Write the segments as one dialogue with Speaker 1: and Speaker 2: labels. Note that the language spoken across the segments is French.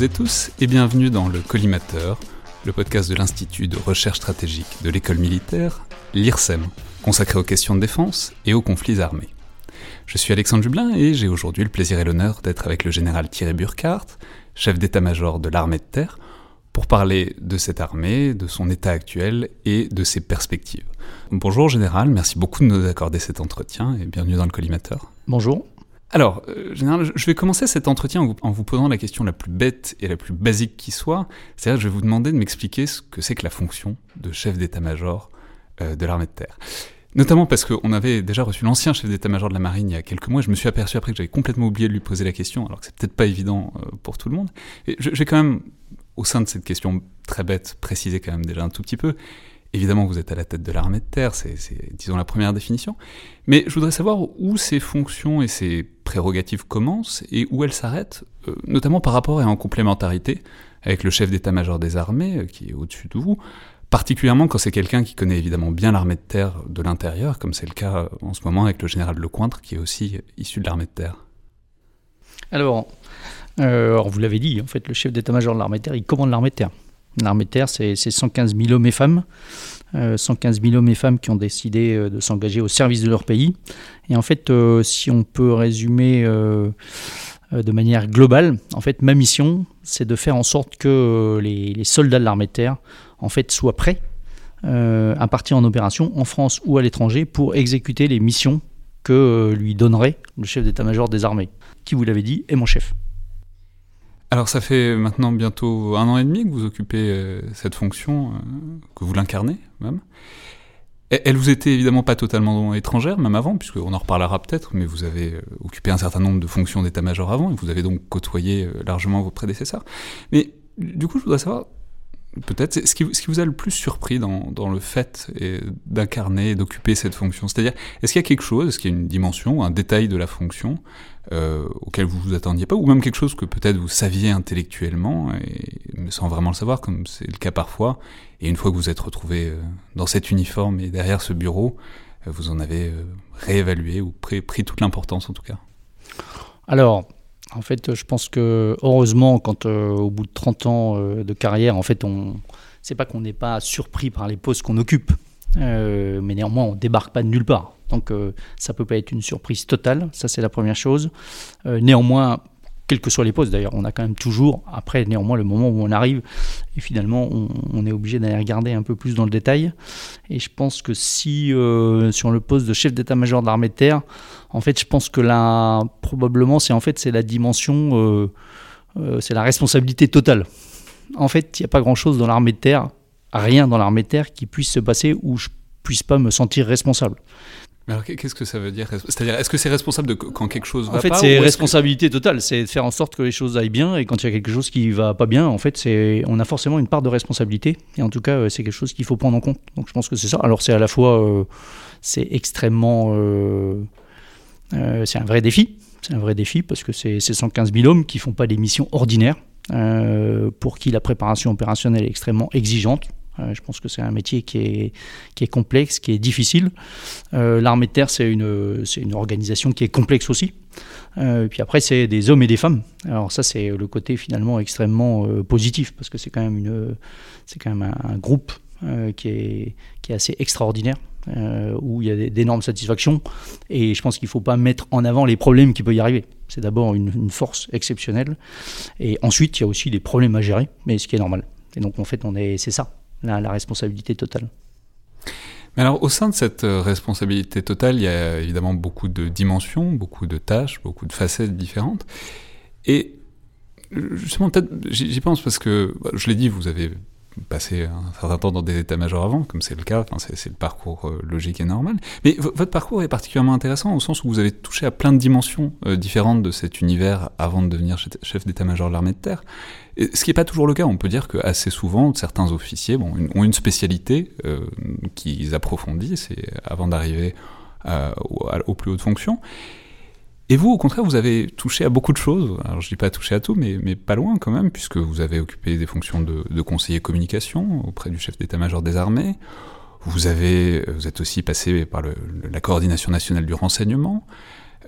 Speaker 1: toutes et tous et bienvenue dans le Collimateur, le podcast de l'Institut de recherche stratégique de l'école militaire, l'IRSEM, consacré aux questions de défense et aux conflits armés. Je suis Alexandre Jublin et j'ai aujourd'hui le plaisir et l'honneur d'être avec le général Thierry Burkhardt, chef d'état-major de l'armée de terre, pour parler de cette armée, de son état actuel et de ses perspectives. Bonjour général, merci beaucoup de nous accorder cet entretien et bienvenue dans le collimateur.
Speaker 2: Bonjour.
Speaker 1: Alors, euh, général, je vais commencer cet entretien en vous, posant la question la plus bête et la plus basique qui soit. C'est-à-dire, je vais vous demander de m'expliquer ce que c'est que la fonction de chef d'état-major euh, de l'armée de terre. Notamment parce qu'on avait déjà reçu l'ancien chef d'état-major de la marine il y a quelques mois. Je me suis aperçu après que j'avais complètement oublié de lui poser la question, alors que c'est peut-être pas évident euh, pour tout le monde. Et vais quand même, au sein de cette question très bête, préciser quand même déjà un tout petit peu. Évidemment, vous êtes à la tête de l'armée de terre, c'est, disons, la première définition. Mais je voudrais savoir où ces fonctions et ces prérogatives commencent et où elles s'arrêtent, euh, notamment par rapport et en complémentarité avec le chef d'état-major des armées, euh, qui est au-dessus de vous, particulièrement quand c'est quelqu'un qui connaît évidemment bien l'armée de terre de l'intérieur, comme c'est le cas euh, en ce moment avec le général Lecointre, qui est aussi issu de l'armée de terre.
Speaker 2: Alors, alors vous l'avez dit, en fait, le chef d'état-major de l'armée de terre, il commande l'armée de terre. L'armée de terre, c'est 115 000 hommes et femmes. Euh, 115 000 hommes et femmes qui ont décidé euh, de s'engager au service de leur pays. Et en fait, euh, si on peut résumer euh, de manière globale, en fait, ma mission, c'est de faire en sorte que les, les, soldats de l'armée de terre, en fait, soient prêts à partir en opération en France ou à l'étranger pour exécuter les missions que lui donnerait le chef d'état-major des armées, qui, vous l'avez dit, est mon chef.
Speaker 1: Alors ça fait maintenant bientôt un an et demi que vous occupez euh, cette fonction, euh, que vous l'incarnez même. Elle vous était évidemment pas totalement étrangère, même avant, puisqu'on en reparlera peut-être, mais vous avez euh, occupé un certain nombre de fonctions d'état-major avant, et vous avez donc côtoyé largement vos prédécesseurs. Mais du coup, je voudrais savoir, peut-être, ce qui, vous a le plus surpris dans, le fait d'incarner et d'occuper cette fonction? C'est-à-dire, est-ce qu'il y a quelque chose, est-ce qu'il y a une dimension, un détail de la fonction euh, auquel vous vous attendiez pas, ou même quelque chose que peut-être vous saviez intellectuellement, et, sans vraiment le savoir, comme c'est le cas parfois, et une fois que vous êtes retrouvé euh, dans cet uniforme et derrière ce bureau, euh, vous en avez réévalué ou pris toute l'importance en tout cas?
Speaker 2: Alors, en fait, je pense que heureusement, quand euh, au bout de 30 ans euh, de carrière, en fait, on, c'est pas qu'on n'est pas surpris par les postes qu'on occupe, euh, mais néanmoins, on débarque pas de nulle part. Donc, ça peut pas être une surprise totale. Ça, c'est la première chose. Néanmoins, quels que soient les postes, d'ailleurs, on a quand même toujours, après, néanmoins, le moment où on arrive, et finalement, on, on est obligé d'aller regarder un peu plus dans le détail. Et je pense que si, euh, sur le poste de chef d'état-major de l'armée de terre, en fait, je pense que là, probablement, c'est en fait, c'est la dimension, euh, euh, c'est la responsabilité totale. En fait, il n'y a pas grand-chose dans l'armée de terre, rien dans l'armée de terre qui puisse se passer où je puisse pas me sentir responsable.
Speaker 1: Alors qu'est-ce que ça veut dire C'est-à-dire, est-ce que c'est responsable de quand quelque chose va pas
Speaker 2: En fait, c'est responsabilité totale. C'est de faire en sorte que les choses aillent bien. Et quand il y a quelque chose qui va pas bien, en fait, c'est on a forcément une part de responsabilité. Et en tout cas, euh, c'est quelque chose qu'il faut prendre en compte. Donc, je pense que c'est ça. Alors, c'est à la fois, euh, c'est extrêmement, euh, euh, c'est un vrai défi. C'est un vrai défi parce que c'est c'est 115 000 hommes qui font pas des missions ordinaires. pour qui la préparation opérationnelle est extrêmement exigeante. Euh, je pense que c'est un métier qui est, qui est complexe, qui est difficile. Euh, L'armée de terre, c'est une, une organisation qui est complexe aussi. et puis après, c'est des hommes et des femmes. Alors ça, c'est le côté finalement extrêmement positif, parce que c'est quand même, une, quand même un, groupe qui, est, qui est assez extraordinaire. où il y a d'énormes satisfactions. Et je pense qu'il ne faut pas mettre en avant les problèmes qui peuvent y arriver. C'est d'abord une, une, force exceptionnelle. Et ensuite, il y a aussi des problèmes à gérer, mais ce qui est normal. Et donc, en fait, on est, c'est ça, la, responsabilité totale.
Speaker 1: Mais alors, au sein de cette euh, responsabilité totale, il y a évidemment beaucoup de dimensions, beaucoup de tâches, beaucoup de facettes différentes. Et justement, peut-être, j'y pense parce que, bah, je l'ai dit, vous avez passé un certain temps dans des états-majors avant, comme c'est le cas, c'est le parcours euh, logique et normal. Mais votre parcours est particulièrement intéressant au sens où vous avez touché à plein de dimensions euh, différentes de cet univers avant de devenir chef d'état-major de l'armée de terre. Ce qui n'est pas toujours le cas. On peut dire que assez souvent, certains officiers ont une spécialité euh, qu'ils approfondissent avant d'arriver aux plus hautes fonctions. Et vous, au contraire, vous avez touché à beaucoup de choses. Alors, je dis pas touché à tout, mais, mais pas loin quand même, puisque vous avez occupé des fonctions de, conseiller communication auprès du chef d'état-major des armées. Vous, avez, vous êtes aussi passé par la coordination nationale du renseignement.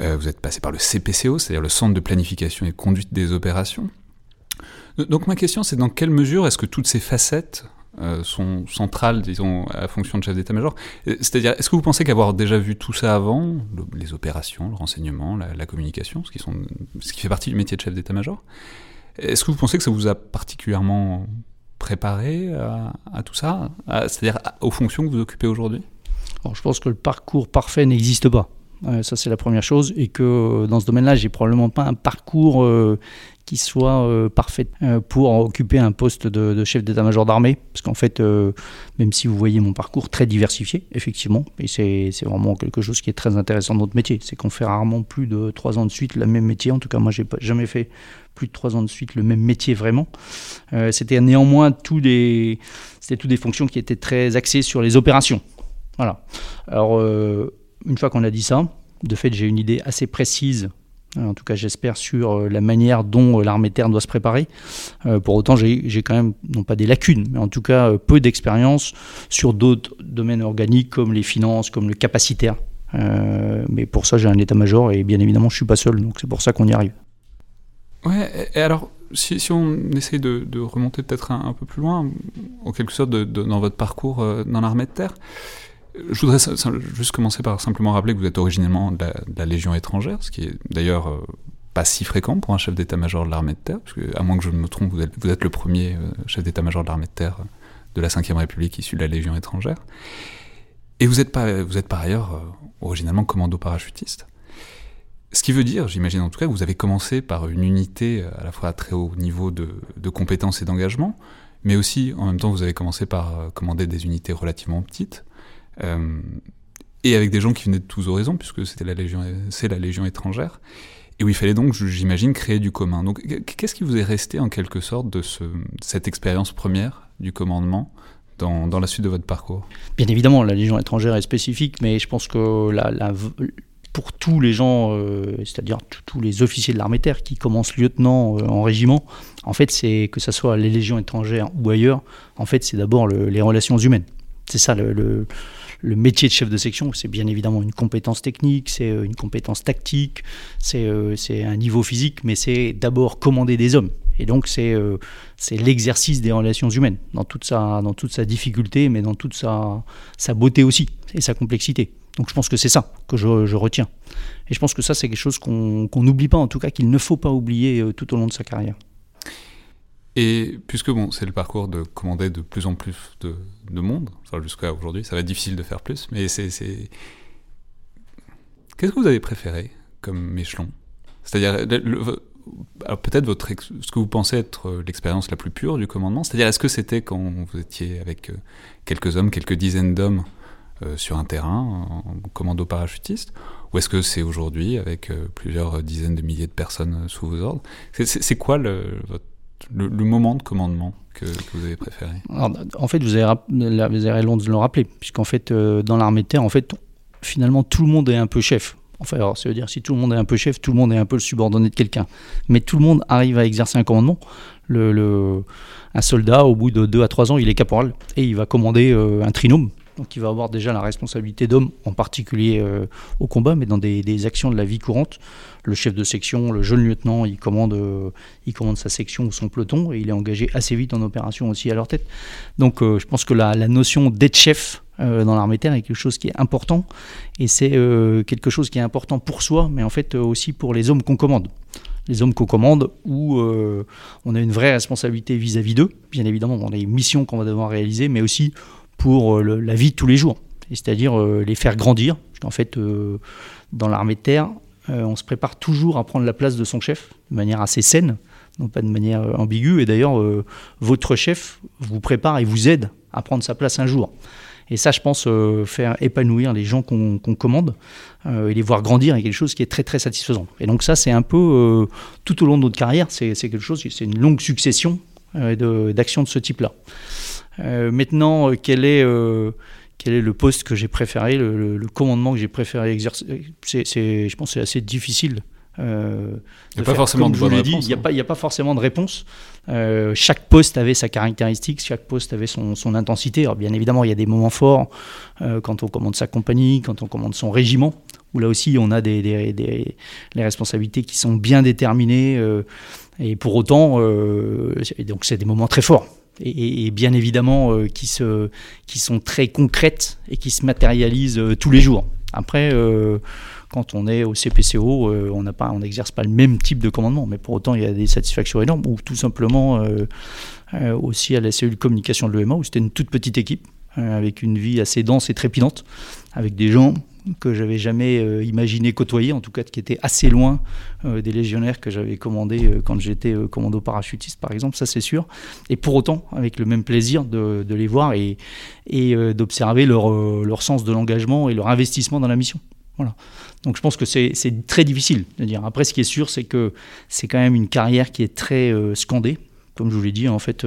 Speaker 1: Euh, vous êtes passé par le CPCO, c'est-à-dire le Centre de planification et de conduite des opérations. Donc ma question, c'est dans quelle mesure est-ce que toutes ces facettes sont centrales, disons, à la fonction de chef d'état-major. Euh, c'est-à-dire, est-ce que vous pensez qu'avoir déjà vu tout ça avant, les opérations, le renseignement, la, communication, ce qui, sont, ce qui fait partie du métier de chef d'état-major, est-ce que vous pensez que ça vous a particulièrement préparé à, tout ça, c'est-à-dire aux fonctions que vous occupez aujourd'hui?
Speaker 2: Je pense que le parcours parfait n'existe pas. Euh, ça, c'est la première chose. Et que dans ce domaine-là, j'ai probablement pas un parcours qui soit euh, parfaite euh, pour occuper un poste de, chef d'état-major d'armée. Parce qu'en fait, euh, même si vous voyez mon parcours très diversifié, effectivement, et c'est vraiment quelque chose qui est très intéressant dans notre métier, c'est qu'on fait rarement plus de trois ans de suite le même métier. En tout cas, moi, j'ai jamais fait plus de trois ans de suite le même métier vraiment. C'était néanmoins tous des, toutes des fonctions qui étaient très axées sur les opérations. Voilà. Alors, une fois qu'on a dit ça, de fait, j'ai une idée assez précise euh, en tout cas j'espère, sur euh, la manière dont euh, l'armée terre doit se préparer. pour autant, j'ai quand même, non pas des lacunes, mais en tout cas peu d'expérience sur d'autres domaines organiques comme les finances, comme le capacitaire. mais pour ça, j'ai un état-major et bien évidemment, je ne suis pas seul, donc c'est pour ça qu'on y arrive.
Speaker 1: Ouais, et alors, si on essaye de, remonter peut-être un, peu plus loin, en quelque sorte, dans votre parcours dans l'armée de terre, je voudrais juste commencer par simplement rappeler que vous êtes originellement de la, Légion étrangère, ce qui est d'ailleurs euh, pas si fréquent pour un chef d'état-major de l'armée de terre, parce que, à moins que je me trompe, vous êtes, le premier euh, chef d'état-major de l'armée de terre euh, de la Ve République issu de la Légion étrangère. Et vous êtes, pas, vous êtes par ailleurs originellement commando parachutiste. Ce qui veut dire, j'imagine en tout cas, que vous avez commencé par une unité à la fois à très haut niveau de, de compétences et d'engagement, mais aussi en même temps vous avez commencé par commander des unités relativement petites euh, et avec des gens qui venaient de tous horizons, puisque c'était la légion, c'est la légion étrangère, et où il fallait donc, j'imagine, créer du commun. Donc, qu'est-ce qui vous est resté en quelque sorte de ce, cette expérience première du commandement dans, la suite de votre parcours?
Speaker 2: Bien évidemment, la légion étrangère est spécifique, mais je pense que pour tous les gens, euh, c'est-à-dire tous les officiers de l'armée terre qui commencent lieutenant euh, en régiment, en fait, c'est que ce soit les légions étrangères ou ailleurs, en fait, c'est d'abord les relations humaines. C'est ça le métier de chef de section, c'est bien évidemment une compétence technique, c'est euh, une compétence tactique, euh, c'est un niveau physique, mais c'est d'abord commander des hommes. Et donc c'est euh, l'exercice des relations humaines, dans toute, sa, dans toute sa difficulté, mais dans toute sa, sa beauté aussi, et sa complexité. Donc je pense que c'est ça que je, je, retiens. Et je pense que ça, c'est quelque chose qu'on n'oublie pas, en tout cas qu'il ne faut pas oublier tout au long de sa carrière.
Speaker 1: Et puisque bon, c'est le parcours de commander de plus en plus de, de monde, jusqu'à aujourd'hui, ça va être difficile de faire plus, mais c'est. Qu'est-ce que vous avez préféré comme échelon? C'est-à-dire, peut-être ce que vous pensez être l'expérience la plus pure du commandement, c'est-à-dire est-ce que c'était quand vous étiez avec euh, quelques hommes, quelques dizaines d'hommes euh, sur un terrain, en commando parachutiste, ou est-ce que c'est aujourd'hui avec euh, plusieurs dizaines de milliers de personnes sous vos ordres? C'est quoi le, votre le, moment de commandement que, vous avez préféré
Speaker 2: En fait, vous avez, vous avez de le rappeler, puisqu'en fait, euh, dans l'armée de terre, en fait, finalement, tout le monde est un peu chef. Enfin, ça veut dire si tout le monde est un peu chef, tout le monde est un peu le subordonné de quelqu'un. Mais tout le monde arrive à exercer un commandement. Le, un soldat, au bout de 2 à 3 ans, il est caporal et il va commander euh, un trinôme. Donc il va avoir déjà la responsabilité d'homme, en particulier euh, au combat, mais dans des, actions de la vie courante. Le chef de section, le jeune lieutenant, il commande, euh, il commande sa section ou son peloton et il est engagé assez vite en opération aussi à leur tête. Donc euh, je pense que la, notion d'être chef dans l'armée terre est quelque chose qui est important et c'est quelque chose qui est important pour soi, mais en fait aussi pour les hommes qu'on commande les hommes qu'on commande, où on a une vraie responsabilité vis-à-vis d'eux, bien évidemment dans les missions qu'on va devoir réaliser, mais aussi pour euh, la vie de tous les jours, c'est-à-dire euh, les faire grandir. Qu'en fait, euh, dans l'armée de terre, on se prépare toujours à prendre la place de son chef de manière assez saine, non pas de manière ambiguë. Et d'ailleurs, votre chef vous prépare et vous aide à prendre sa place un jour. Et ça, je pense, faire épanouir les gens qu'on commande et les voir grandir est quelque chose qui est très très satisfaisant. Et donc ça, c'est un peu tout au long de notre carrière, c'est quelque chose, c'est une longue succession d'actions de ce type-là. Euh, maintenant, euh, quel est euh, quel est le poste que j'ai préféré, le, commandement que j'ai préféré exercer? C'est, je pense que c'est assez difficile.
Speaker 1: Euh, il n'y a pas forcément de bonne
Speaker 2: réponse. Il n'y a, pas forcément de réponse. chaque poste avait sa caractéristique, chaque poste avait son, son intensité. Alors bien évidemment, il y a des moments forts quand on commande sa compagnie, quand on commande son régiment, où là aussi on a des, des, des les responsabilités qui sont bien déterminées. et pour autant, donc c'est des moments très forts et, bien évidemment euh, qui, se, qui sont très concrètes et qui se matérialisent euh, tous les jours. Après, euh, quand on est au CPCO, on n'exerce pas, pas le même type de commandement, mais pour autant il y a des satisfactions énormes, ou tout simplement aussi à la cellule communication de l'EMA, où c'était une toute petite équipe, avec une vie assez dense et trépidante, avec des gens que j'avais jamais euh, imaginé côtoyer, en tout cas qui était assez loin euh, des légionnaires que j'avais commandés euh, quand j'étais commando parachutiste, par exemple, ça c'est sûr. Et pour autant, avec le même plaisir de, les voir et, d'observer leur, leur sens de l'engagement et leur investissement dans la mission. Voilà. Donc je pense que c'est très difficile de dire. Après, ce qui est sûr, c'est que c'est quand même une carrière qui est très scandée. Comme je vous l'ai dit, en fait,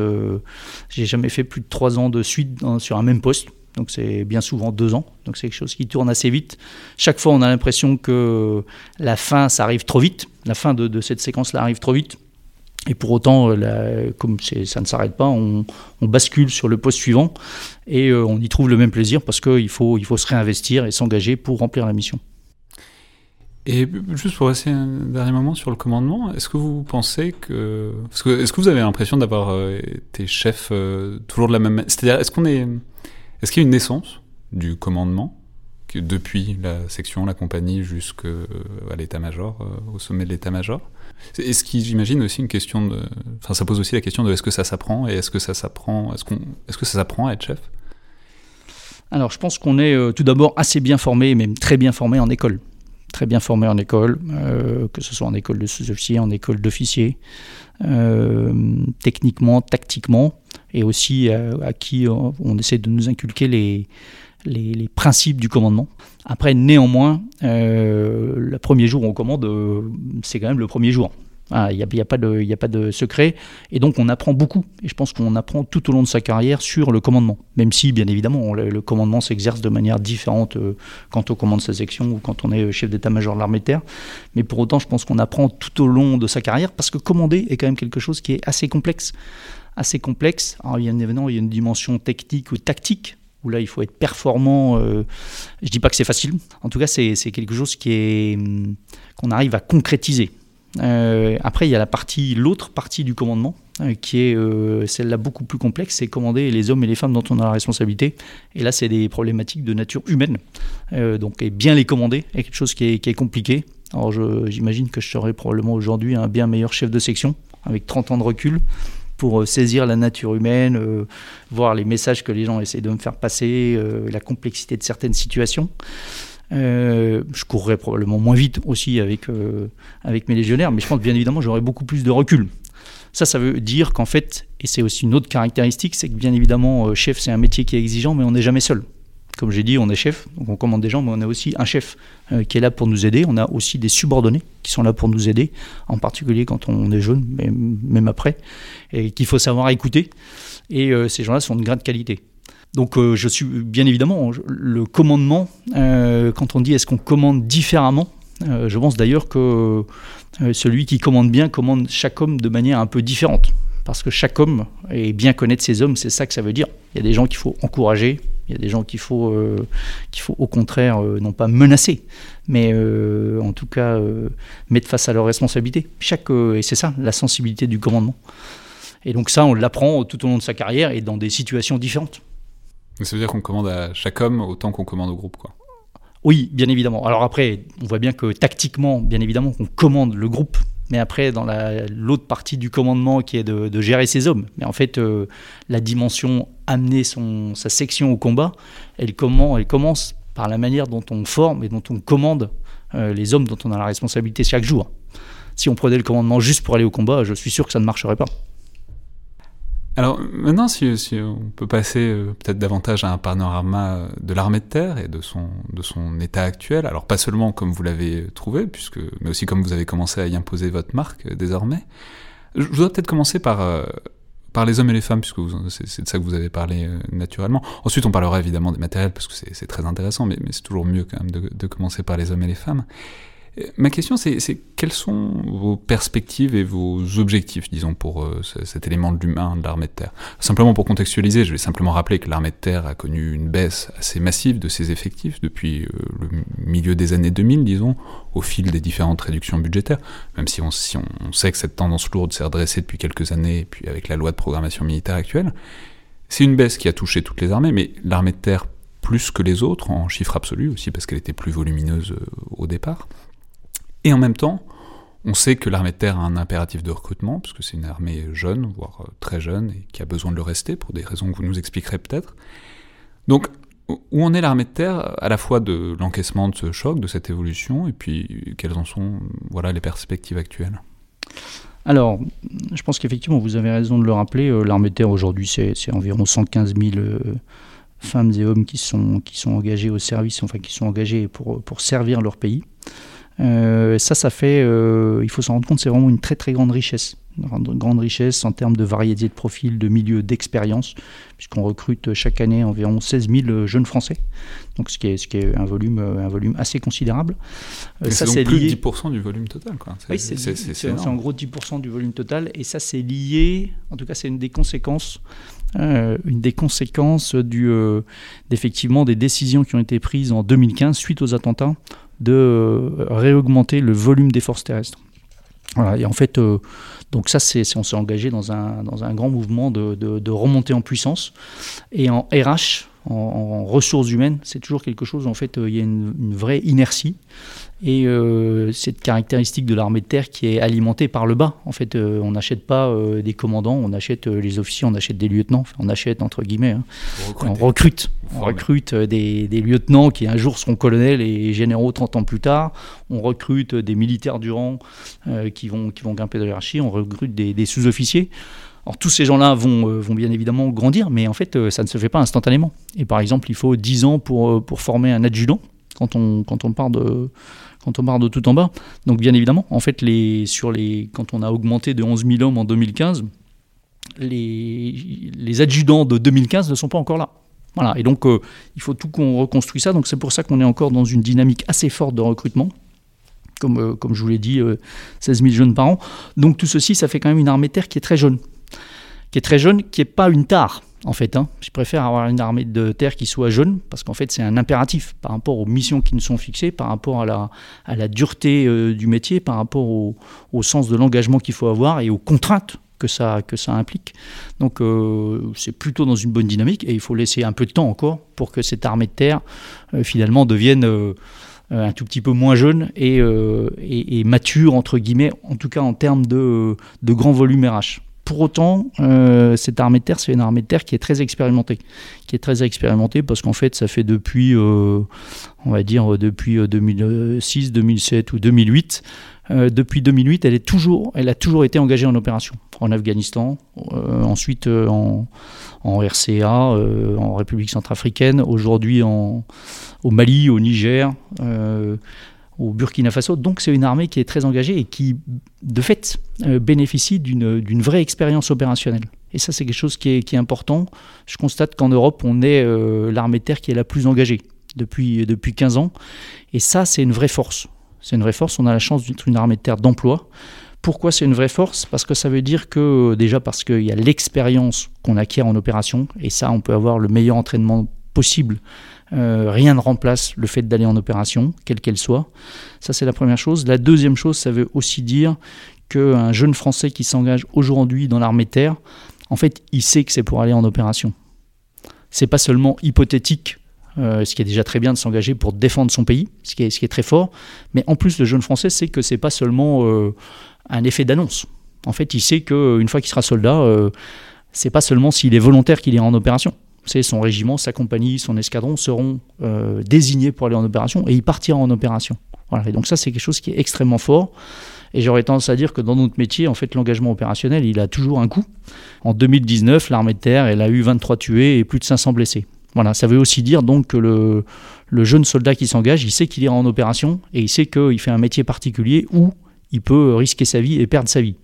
Speaker 2: j'ai jamais fait plus de trois ans de suite sur un même poste. Donc c'est bien souvent deux ans. Donc c'est quelque chose qui tourne assez vite. Chaque fois, on a l'impression que la fin, ça arrive trop vite. La fin de, cette séquence-là arrive trop vite. Et pour autant, euh, comme ça ne s'arrête pas, on, bascule sur le poste suivant et euh, on y trouve le même plaisir parce qu'il faut, il faut se réinvestir et s'engager pour remplir la mission.
Speaker 1: Et juste pour rester un dernier moment sur le commandement, est-ce que vous pensez que... Est-ce que vous avez l'impression d'avoir euh, été chef toujours de la même... C'est-à-dire, est-ce qu'on est... Est-ce qu'il y a une naissance du commandement depuis la section, la compagnie, jusqu'à l'état-major, euh, au sommet de l'état-major? Est-ce qu'il, j'imagine, aussi une question de. Enfin, ça pose aussi la question de est-ce que ça s'apprend et est-ce que ça s'apprend Est-ce, est-ce que ça s'apprend à être chef?
Speaker 2: Alors, je pense qu'on est euh, tout d'abord assez bien formé, même très bien formé en école. Très bien formé en école, euh, que ce soit en école de sous-officiers, en école d'officiers, techniquement, tactiquement et aussi euh, à, qui on essaie de nous inculquer les, les, principes du commandement. Après, néanmoins, euh, le premier jour où on commande, euh, c'est quand même le premier jour. Ah, il n'y a, y a, pas de, a pas de secret. Et donc, on apprend beaucoup. Et je pense qu'on apprend tout au long de sa carrière sur le commandement. Même si, bien évidemment, le, commandement s'exerce de manière différente quand on commande sa section ou quand on est chef d'état-major de l'armée terre. Mais pour autant, je pense qu'on apprend tout au long de sa carrière parce que commander est quand même quelque chose qui est assez complexe assez complexe. Alors, bien évidemment, il y a une dimension technique ou tactique où là il faut être performant. Euh, je dis pas que c'est facile. En tout cas, c'est quelque chose qui est hum, qu'on arrive à concrétiser. Euh, après, il y a la partie, l'autre partie du commandement, euh, qui est celle-là beaucoup plus complexe, c'est commander les hommes et les femmes dont on a la responsabilité. Et là, c'est des problématiques de nature humaine. donc, et bien les commander est quelque chose qui est, compliqué. Alors, j'imagine que je serais probablement aujourd'hui un bien meilleur chef de section, avec 30 ans de recul pour euh, saisir la nature humaine, euh, voir les messages que les gens essaient de me faire passer, euh, la complexité de certaines situations. je courrais probablement moins vite aussi avec, avec mes légionnaires, mais je pense que bien évidemment j'aurais beaucoup plus de recul. Ça, ça veut dire qu'en fait, et c'est aussi une autre caractéristique, c'est que bien évidemment, chef, c'est un métier qui est exigeant, mais on n'est jamais seul. Comme j'ai dit, on est chef, donc on commande des gens, mais on a aussi un chef euh, qui est là pour nous aider. On a aussi des subordonnés qui sont là pour nous aider, en particulier quand on est jeune, mais même après, et qu'il faut savoir écouter. Et euh, ces gens-là sont de grande qualité. Donc euh, je suis bien évidemment le commandement. quand on dit est-ce qu'on commande différemment, je pense d'ailleurs que celui qui commande bien commande chaque homme de manière un peu différente parce que chaque homme, et bien connaître ses hommes, c'est ça que ça veut dire. Il y a des gens qu'il faut encourager, Il y a des gens qu'il faut, qu'il faut au contraire non pas menacer, mais en tout cas mettre face à leurs responsabilités. Chaque, et c'est ça la sensibilité du commandement. Et donc ça, on l'apprend tout au long de sa carrière et dans des situations différentes.
Speaker 1: Ça veut dire qu'on commande à chaque homme autant qu'on commande au groupe, quoi.
Speaker 2: Oui, bien évidemment. Alors après, on voit bien que tactiquement, bien évidemment, qu'on commande le groupe, mais après, dans l'autre partie du commandement qui est de, gérer ses hommes. Mais en fait, euh, la dimension amener son, sa section au combat, elle, commence par la manière dont on forme et dont on commande euh, les hommes dont on a la responsabilité chaque jour. Si on prenait le commandement juste pour aller au combat, je suis sûr que ça ne marcherait pas.
Speaker 1: Alors maintenant, si, on peut passer euh, peut-être davantage à un panorama de l'armée de terre et de son, de son état actuel, alors pas seulement comme vous l'avez trouvé, puisque, mais aussi comme vous avez commencé à y imposer votre marque euh, désormais. Je voudrais peut-être commencer par, euh, par les hommes et les femmes, puisque c'est de ça que vous avez parlé naturellement. Ensuite, on parlera évidemment des matériels, parce que c'est très intéressant, mais, mais c'est toujours mieux quand même de, de commencer par les hommes et les femmes. Ma question, c'est quelles sont vos perspectives et vos objectifs, disons, pour euh, cet élément de l'humain de l'armée de terre? Simplement pour contextualiser, je vais simplement rappeler que l'armée de terre a connu une baisse assez massive de ses effectifs depuis euh, le milieu des années 2000, disons, au fil des différentes réductions budgétaires, même si on, sait que cette tendance lourde s'est redressée depuis quelques années, puis avec la loi de programmation militaire actuelle. C'est une baisse qui a touché toutes les armées, mais l'armée de terre plus que les autres, en chiffres absolus aussi, parce qu'elle était plus volumineuse euh, au départ. Et en même temps, on sait que l'armée de terre a un impératif de recrutement, puisque c'est une armée jeune, voire euh, très jeune, et qui a besoin de le rester, pour des raisons que vous nous expliquerez peut-être. Donc, où en est l'armée de terre, à la fois de l'encaissement de ce choc, de cette évolution, et puis quelles en sont voilà, les perspectives actuelles?
Speaker 2: Alors, je pense qu'effectivement, vous avez raison de le rappeler, euh, l'armée de terre aujourd'hui, c'est environ 115 000 euh, femmes et hommes qui sont, qui engagés au service, enfin qui sont engagés pour servir leur pays. Euh, ça, ça fait, euh, il faut s'en rendre compte, c'est vraiment une très très grande richesse. Une grande richesse en termes de variété de profils, de milieux, d'expérience, puisqu'on recrute chaque année environ 16 000 jeunes Français, donc ce qui est, ce qui est un, volume, un volume assez considérable.
Speaker 1: ça, c'est plus de 10% du volume total. Quoi.
Speaker 2: Oui, c'est en gros 10% du volume total, et ça, c'est lié, en tout cas, c'est une des conséquences euh, une des conséquences du, d'effectivement des décisions qui ont été prises en 2015 suite aux attentats de euh, réaugmenter le volume des forces terrestres. Voilà, et en fait, euh, donc ça, c'est, on s'est engagé dans un, dans un grand mouvement de, de, remontée en puissance. Et en RH, en, ressources humaines, c'est toujours quelque chose, en fait, euh, il y a une, vraie inertie. Et euh, cette caractéristique de l'armée de terre qui est alimentée par le bas. En fait, euh, on n'achète pas des commandants, on achète les officiers, on achète des lieutenants. on achète, entre guillemets, hein. on recrute. On recrute des, des, lieutenants qui un jour seront colonels et généraux 30 ans plus tard. On recrute des militaires du rang qui, vont, qui vont grimper de la hiérarchie. On recrute des, des sous-officiers. Alors tous ces gens-là vont, euh, vont bien évidemment grandir, mais en fait, euh, ça ne se fait pas instantanément. Et par exemple, il faut 10 ans pour, euh, pour former un adjudant quand on, quand on part de quand on de tout en bas. Donc bien évidemment, en fait, les, sur les, quand on a augmenté de 11 000 hommes en 2015, les, les adjudants de 2015 ne sont pas encore là. Voilà, et donc il faut tout qu'on reconstruise ça. Donc c'est pour ça qu'on est encore dans une dynamique assez forte de recrutement. Comme, comme je vous l'ai dit, 16 000 jeunes par an. Donc tout ceci, ça fait quand même une armée terre qui est très jeune qui est très jeune, qui n'est pas une tare en fait. Hein. Je préfère avoir une armée de terre qui soit jeune, parce qu'en fait c'est un impératif par rapport aux missions qui nous sont fixées, par rapport à la, dureté euh, du métier, par rapport au, sens de l'engagement qu'il faut avoir et aux contraintes que ça, que ça implique. Donc euh, c'est plutôt dans une bonne dynamique et il faut laisser un peu de temps encore pour que cette armée de terre euh, finalement devienne un tout petit peu moins jeune et, et, mature, entre guillemets, en tout cas en termes de, de grand volume RH. Pour autant, euh, cette armée de terre, c'est une armée de terre qui est très expérimentée. Qui est très expérimentée parce qu'en fait, ça fait depuis, euh, on va dire, depuis 2006, euh, 2007 ou 2008. depuis 2008, elle, est toujours, elle a toujours été engagée en opération. En Afghanistan, ensuite en, en RCA, en République centrafricaine, aujourd'hui au Mali, au Niger au Burkina Faso. Donc c'est une armée qui est très engagée et qui, de fait, euh, bénéficie d'une vraie expérience opérationnelle. Et ça, c'est quelque chose qui est, important. Je constate qu'en Europe, on est euh, l'armée de terre qui est la plus engagée depuis, depuis 15 ans. Et ça, c'est une vraie force. C'est une vraie force. On a la chance d'être une armée de terre d'emploi. Pourquoi c'est une vraie force? Parce que ça veut dire que, déjà, parce qu'il y a l'expérience qu'on acquiert en opération. Et ça, on peut avoir le meilleur entraînement possible. Rien ne remplace le fait d'aller en opération, quelle qu'elle soit. Ça, c'est la première chose. La deuxième chose, ça veut aussi dire qu'un jeune Français qui s'engage aujourd'hui dans l'armée terre, en fait, il sait que c'est pour aller en opération. C'est pas seulement hypothétique, euh, ce qui est déjà très bien de s'engager pour défendre son pays, ce qui est, ce qui est très fort, mais en plus, le jeune Français sait que c'est pas seulement euh, un effet d'annonce. En fait, il sait qu'une fois qu'il sera soldat, euh, c'est pas seulement s'il est volontaire qu'il ira en opération. Son régiment, sa compagnie, son escadron seront désignés pour aller en opération et il partira en opération. Voilà. Et donc ça, c'est quelque chose qui est extrêmement fort. Et j'aurais tendance à dire que dans notre métier, en fait, l'engagement opérationnel, il a toujours un coût. En 2019, l'armée de terre, elle a eu 23 tués et plus de 500 blessés. Voilà, ça veut aussi dire que le, jeune soldat qui s'engage, il sait qu'il ira en opération et il sait qu'il fait un métier particulier où il peut risquer sa vie et perdre sa vie.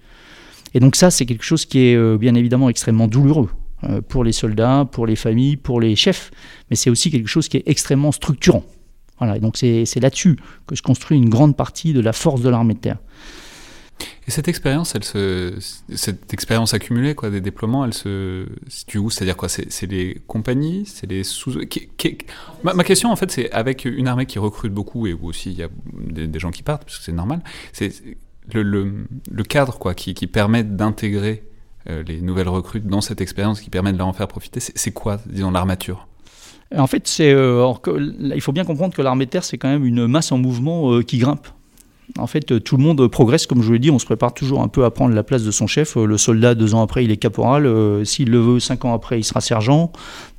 Speaker 2: Et donc ça, c'est quelque chose qui est euh, bien évidemment extrêmement douloureux euh, pour les soldats, pour les familles, pour les chefs, mais c'est aussi quelque chose qui est extrêmement structurant. Voilà, et donc c'est là-dessus que se construit une grande partie de la force de l'armée de terre.
Speaker 1: Et cette expérience, elle se, cette expérience accumulée quoi, des déploiements, elle se situe où? C'est-à-dire quoi? C'est les compagnies? C'est les sous ma, question en fait, c'est avec une armée qui recrute beaucoup et où aussi il y a des, gens qui partent parce que c'est normal. C'est le, le, cadre quoi qui, qui permet d'intégrer euh, les nouvelles recrutes dans cette expérience, qui permet de leur en faire profiter. C'est quoi, disons, l'armature?
Speaker 2: En fait, c'est, euh, il faut bien comprendre que l'armée de terre, c'est quand même une masse en mouvement euh, qui grimpe. En fait, euh, tout le monde progresse, comme je vous l'ai dit, on se prépare toujours un peu à prendre la place de son chef. Euh, le soldat, deux ans après, il est caporal. Euh, s'il le veut, cinq ans après, il sera sergent.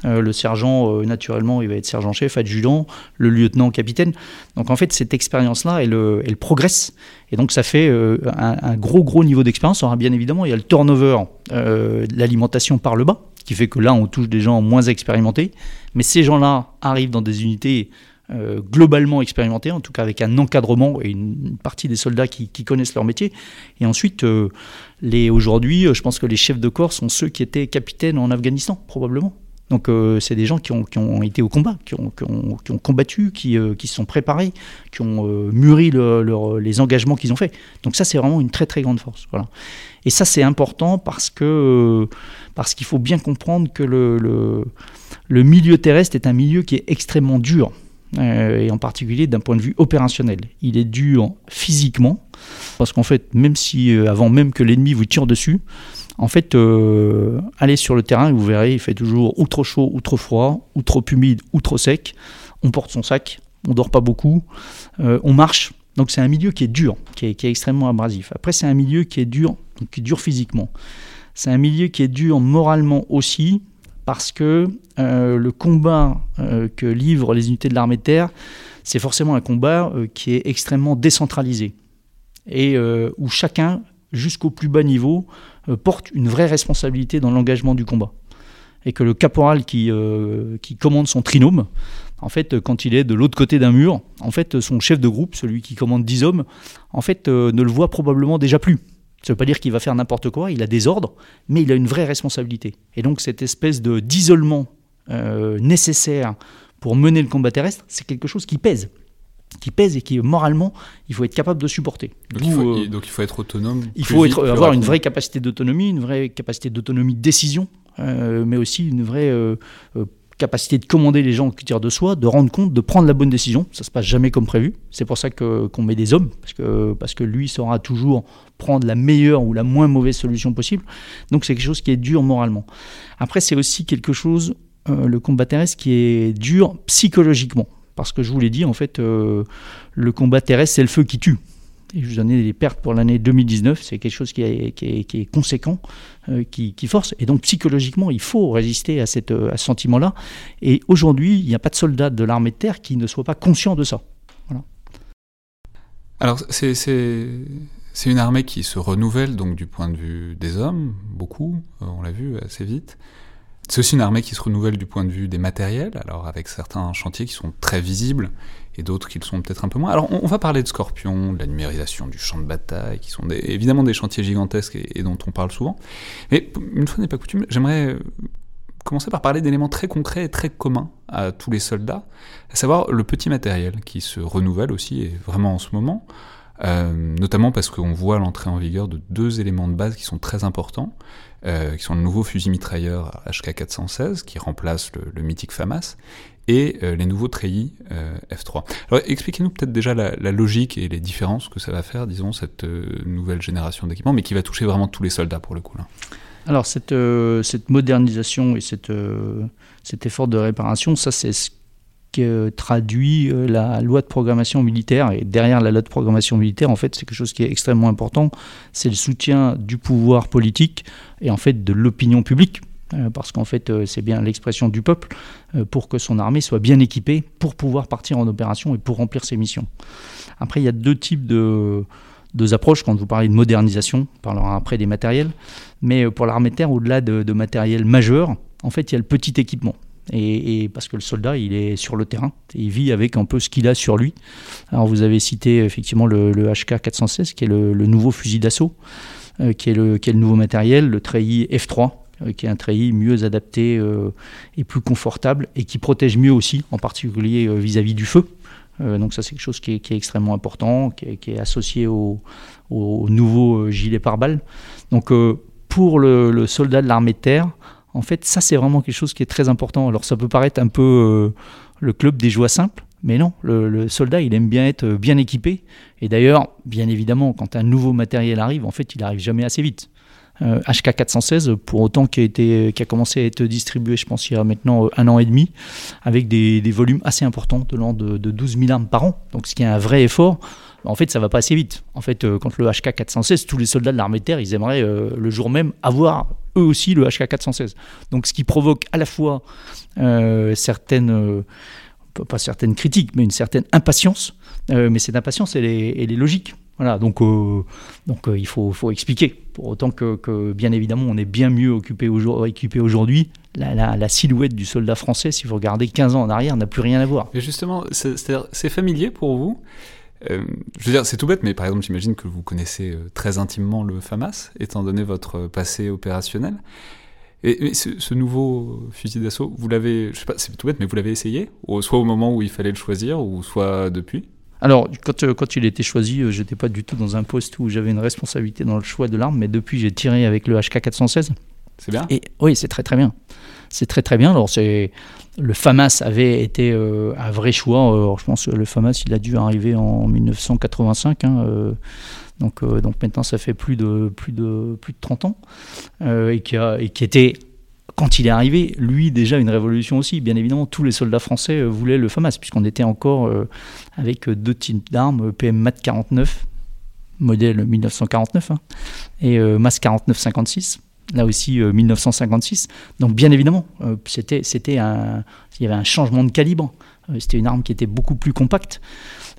Speaker 2: le sergent, naturellement, il va être sergent-chef, adjudant. Le lieutenant, capitaine. Donc en fait, cette expérience-là, elle, progresse. Et donc ça fait un, gros, gros niveau d'expérience. Alors bien évidemment, il y a le turnover, l'alimentation par le bas, qui fait que là, on touche des gens moins expérimentés. Mais ces gens-là arrivent dans des unités euh, globalement expérimentés, en tout cas avec un encadrement et une partie des soldats qui, connaissent leur métier. Et ensuite, euh, aujourd'hui, euh, je pense que les chefs de corps sont ceux qui étaient capitaines en Afghanistan, probablement. Donc c'est des gens qui ont, été au combat, qui ont, combattu, qui, se sont préparés, qui ont mûri les engagements qu'ils ont faits. Donc ça c'est vraiment une très très grande force. Voilà. Et ça c'est important parce que parce qu'il faut bien comprendre que le milieu terrestre est un milieu qui est extrêmement dur. Euh, et en particulier d'un point de vue opérationnel. Il est dur physiquement, parce qu'en fait, même si euh, avant même que l'ennemi vous tire dessus, en fait, euh, allez sur le terrain et vous verrez, il fait toujours ou trop chaud, ou trop froid, ou trop humide, ou trop sec. On porte son sac, on dort pas beaucoup, on marche. Donc c'est un milieu qui est dur, qui est, extrêmement abrasif. Après, c'est un milieu qui est dur, donc qui est dur physiquement. C'est un milieu qui est dur moralement aussi, parce que euh, le combat euh, que livrent les unités de l'armée de terre, c'est forcément un combat euh, qui est extrêmement décentralisé et où chacun, jusqu'au plus bas niveau, porte une vraie responsabilité dans l'engagement du combat. Et que le caporal qui, commande son trinôme, en fait, quand il est de l'autre côté d'un mur, en fait, son chef de groupe, celui qui commande 10 hommes, en fait, ne le voit probablement déjà plus. Ça ne veut pas dire qu'il va faire n'importe quoi, il a des ordres, mais il a une vraie responsabilité. Et donc cette espèce de d'isolement euh, nécessaire pour mener le combat terrestre, c'est quelque chose qui pèse qui pèse et qui moralement il faut être capable de supporter.
Speaker 1: Donc, il faut, euh, donc il faut, être autonome.
Speaker 2: Il faut être, avoir une vraie capacité d'autonomie, une vraie capacité d'autonomie de décision, euh, mais aussi une vraie capacité de commander les gens qui tirent de soi, de rendre compte, de prendre la bonne décision. Ça se passe jamais comme prévu. C'est pour ça que qu'on met des hommes, parce que parce que lui saura toujours prendre la meilleure ou la moins mauvaise solution possible. Donc c'est quelque chose qui est dur moralement. Après c'est aussi quelque chose, euh, le combat terrestre, qui est dur psychologiquement, parce que je vous l'ai dit en fait, euh, le combat terrestre c'est le feu qui tue je vous donne des pertes pour l'année 2019, c'est quelque chose qui est, conséquent, euh, qui, force. Et donc psychologiquement, il faut résister à, cette, à ce sentiment-là. Et aujourd'hui, il n'y a pas de soldat de l'armée de terre qui ne soit pas conscient de ça.
Speaker 1: Alors, c'est, c'est, c'est une armée qui se renouvelle, donc du point de vue des hommes, beaucoup, euh, on l'a vu assez vite. C'est aussi une armée qui se renouvelle du point de vue des matériels, alors avec certains chantiers qui sont très visibles et d'autres qui le sont peut-être un peu moins. Alors on, va parler de Scorpion, de la numérisation du champ de bataille, qui sont évidemment des chantiers gigantesques et, dont on parle souvent. Mais une fois n'est pas coutume, j'aimerais euh, commencer par parler d'éléments très concrets et très communs à tous les soldats, à savoir le petit matériel qui se renouvelle aussi, et vraiment en ce moment. notamment parce qu'on voit l'entrée en vigueur de deux éléments de base qui sont très importants, qui sont le nouveau fusil mitrailleur HK416 qui remplace le mythique FAMAS et euh, les nouveaux treillis euh, F3. Alors expliquez-nous peut-être déjà la, logique et les différences que ça va faire, disons, cette euh, nouvelle génération d'équipements, mais qui va toucher vraiment tous les soldats pour le coup.
Speaker 2: Alors cette, cette modernisation et cette, cet effort de réparation, ça c'est ce que traduit la loi de programmation militaire. Et derrière la loi de programmation militaire, en fait, c'est quelque chose qui est extrêmement important. C'est le soutien du pouvoir politique et en fait de l'opinion publique parce qu'en fait euh, c'est bien l'expression du peuple, euh, pour que son armée soit bien équipée pour pouvoir partir en opération et pour remplir ses missions. Après, il y a deux types de, approches. Quand vous parlez de modernisation, on parlera après des matériels. Mais pour l'armée de terre, au-delà de, matériel majeur, en fait, il y a le petit équipement. Et, parce que le soldat, il est sur le terrain, il vit avec un peu ce qu'il a sur lui. Alors vous avez cité effectivement le, HK 416, qui est le, nouveau fusil d'assaut, qui, qui est le nouveau matériel, le treillis F3, euh, qui est un treillis mieux adapté euh, et plus confortable et qui protège mieux aussi, en particulier euh, vis-à-vis du feu. donc ça c'est quelque chose qui est, extrêmement important, qui est, associé au, nouveau gilet pare-balles. Donc pour le, soldat de l'armée de terre, en fait ça c'est vraiment quelque chose qui est très important. Alors ça peut paraître un peu le club des joies simples, mais non, le, soldat, il aime bien être bien équipé. Et d'ailleurs, bien évidemment, quand un nouveau matériel arrive, en fait, il n'arrive jamais assez vite. HK euh, 416, pour autant qui a, commencé à être distribué, je pense, il y a maintenant euh, un an et demi, avec des, volumes assez importants, de l'an de, 12 000 armes par an, donc ce qui est un vrai effort. En fait, ça va pas assez vite. En fait, euh, quand le HK 416, tous les soldats de l'armée de terre, ils aimeraient le jour même avoir eux aussi le HK 416. Donc, ce qui provoque à la fois certaines, pas certaines critiques, mais une certaine impatience. mais cette impatience, elle est logique. Voilà, donc, euh, donc euh, il faut, expliquer. Pour autant que, bien évidemment, on est bien mieux occupé aujourd'hui. La, silhouette du soldat français, si vous regardez 15 ans en arrière, n'a plus rien à voir.
Speaker 1: Mais justement, c'est familier pour vous? Euh, Je veux dire, c'est tout bête, mais par exemple, j'imagine que vous connaissez très intimement le FAMAS, étant donné votre passé opérationnel. Et, ce, nouveau fusil d'assaut, vous l'avez, je sais pas, c'est tout bête, mais vous l'avez essayé? Soit au moment où il fallait le choisir, ou soit depuis?
Speaker 2: Alors, quand, euh, quand il était choisi, je euh, j'étais pas du tout dans un poste où j'avais une responsabilité dans le choix de l'arme, mais depuis, j'ai tiré avec le HK 416.
Speaker 1: C'est bien
Speaker 2: Et oui, c'est très très bien. C'est très très bien. Alors, c'est le FAMAS avait été euh, un vrai choix. je pense que le FAMAS, il a dû arriver en 1985. Hein, donc, donc maintenant, ça fait plus de, plus de, plus de 30 ans. et, qui a, et qui était quand il est arrivé, lui, déjà une révolution aussi. Bien évidemment, tous les soldats français euh, voulaient le FAMAS, puisqu'on était encore euh, avec euh, deux types d'armes, PM MAT 49, modèle 1949, hein, et MAS 4956, là aussi 1956. Donc, bien évidemment, c'était, c'était il y avait un changement de calibre. C'était une arme qui était beaucoup plus compacte.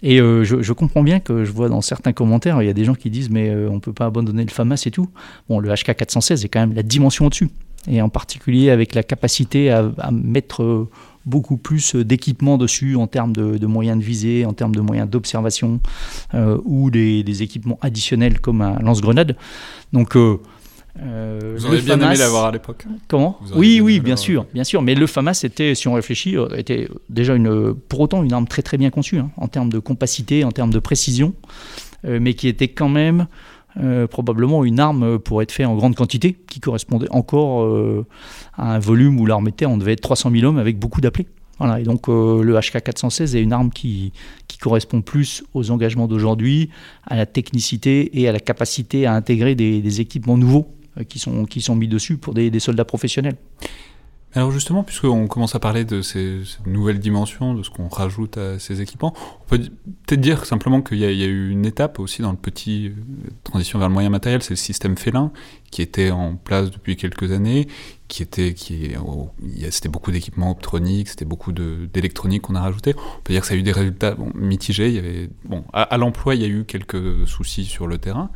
Speaker 2: Et je, je, comprends bien que je vois dans certains commentaires, il y a des gens qui disent mais on ne peut pas abandonner le FAMAS et tout. Bon, le HK 416 est quand même la dimension au-dessus et en particulier avec la capacité à, mettre beaucoup plus d'équipements dessus en termes de, moyens de visée, en termes de moyens d'observation euh, ou des, équipements additionnels comme un lance-grenade.
Speaker 1: Donc euh, euh, vous auriez bien aimé l'avoir à l'époque.
Speaker 2: Comment Oui, oui, bien sûr, bien sûr. Mais le FAMAS était, si on réfléchit, était déjà une, pour autant une arme très très bien conçue hein, en termes de compacité, en termes de précision, mais qui était quand même euh, probablement une arme pour être faite en grande quantité, qui correspondait encore euh, à un volume où l'armée terre, on devait être 300 000 hommes avec beaucoup d'appelés. Et donc euh, le HK416 est une arme qui, qui correspond plus aux engagements d'aujourd'hui, à la technicité et à la capacité à intégrer des, équipements nouveaux qui, sont, qui sont mis dessus pour des soldats professionnels.
Speaker 1: Alors justement, puisqu'on commence à parler de ces, nouvelles dimensions, de ce qu'on rajoute à ces équipements, on peut peut-être dire simplement qu'il y, a eu une étape aussi dans le petit euh, transition vers le moyen matériel, c'est le système félin qui était en place depuis quelques années, qui était, qui, c'était beaucoup d'équipements optroniques, c'était beaucoup d'électronique qu'on a rajouté. On peut dire que ça a eu des résultats mitigés. Il y avait, bon, à, l'emploi, il y a eu quelques soucis sur le terrain.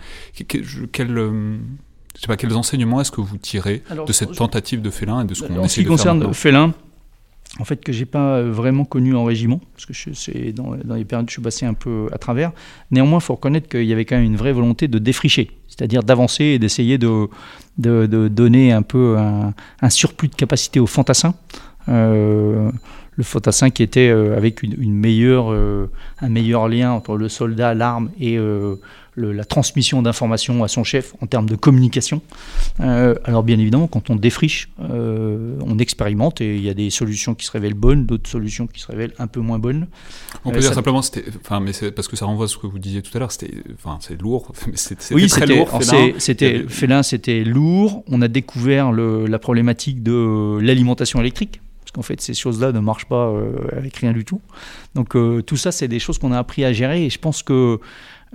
Speaker 1: Quel, euh, je sais pas, quels enseignements est-ce que vous tirez de cette tentative de Félin et de ce qu'on essaie de faire En ce qui
Speaker 2: concerne Félin, en fait, que j'ai pas euh, vraiment connu en régiment, parce que c'est dans, les périodes où je suis passé un peu à travers. Néanmoins, il faut reconnaître qu'il y avait quand même une vraie volonté de défricher, c'est-à-dire d'avancer et d'essayer de, de, donner un peu un, surplus de capacité aux fantassins. Euh, le fantassin qui était avec une, meilleure, un meilleur lien entre le soldat, l'arme et la transmission d'informations à son chef en termes de communication. Euh, alors bien évidemment, quand on défriche, euh, on expérimente et il y a des solutions qui se révèlent bonnes, d'autres solutions qui se révèlent un peu moins bonnes.
Speaker 1: On peut euh, dire simplement, enfin, mais parce que ça renvoie à ce que vous disiez tout à l'heure, c'était, enfin, c'est lourd, mais
Speaker 2: c'était oui, très lourd. C'était, Félin, c'était lourd. On a découvert le, la problématique de l'alimentation électrique parce qu'en fait ces choses-là ne marchent pas avec rien du tout. Donc tout ça, c'est des choses qu'on a appris à gérer et je pense que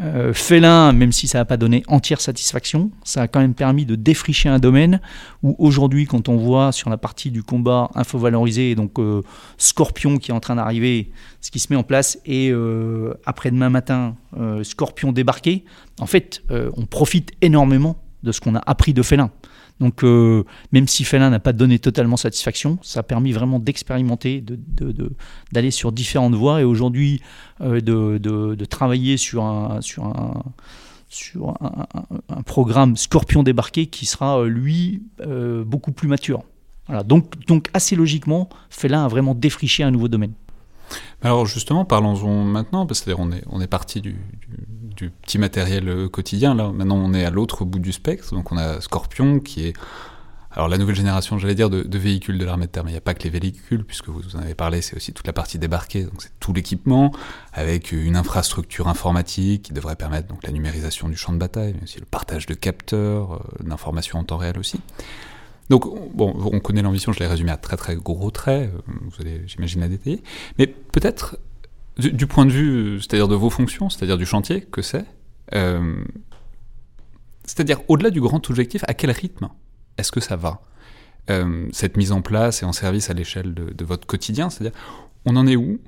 Speaker 2: euh, Félin, même si ça n'a pas donné entière satisfaction, ça a quand même permis de défricher un domaine où aujourd'hui, quand on voit sur la partie du combat info-valorisé, donc euh, Scorpion qui est en train d'arriver, ce qui se met en place, et euh, après-demain matin, Scorpion débarqué, en fait, on profite énormément de ce qu'on a appris de Félin. Donc, euh, même si Félin n'a pas donné totalement satisfaction, ça a permis vraiment d'expérimenter, d'aller sur différentes voies et aujourd'hui euh, de, travailler sur un, programme Scorpion débarqué qui sera, euh, lui, beaucoup plus mature. Donc, donc, assez logiquement, Félin a vraiment défriché un nouveau domaine.
Speaker 1: Alors justement, parlons-en maintenant, parce que on est, on est parti du, petit matériel euh, quotidien, là. Maintenant on est à l'autre bout du spectre, donc on a Scorpion qui est alors la nouvelle génération, j'allais dire, de, véhicules de l'armée de terre, mais il n'y a pas que les véhicules, puisque vous en avez parlé, c'est aussi toute la partie débarquée, donc c'est tout l'équipement, avec une infrastructure informatique qui devrait permettre donc la numérisation du champ de bataille, mais aussi le partage de capteurs, euh, d'informations en temps réel aussi. Donc, bon, on connaît l'ambition, je l'ai résumé à très très gros traits, euh, vous allez, j'imagine, la détailler. Mais peut-être, du, point de vue, c'est-à-dire de vos fonctions, c'est-à-dire du chantier, que c'est, euh, c'est-à-dire au-delà du grand objectif, à quel rythme est-ce que ça va? Euh, Cette mise en place et en service à l'échelle de, votre quotidien, c'est-à-dire, on en est où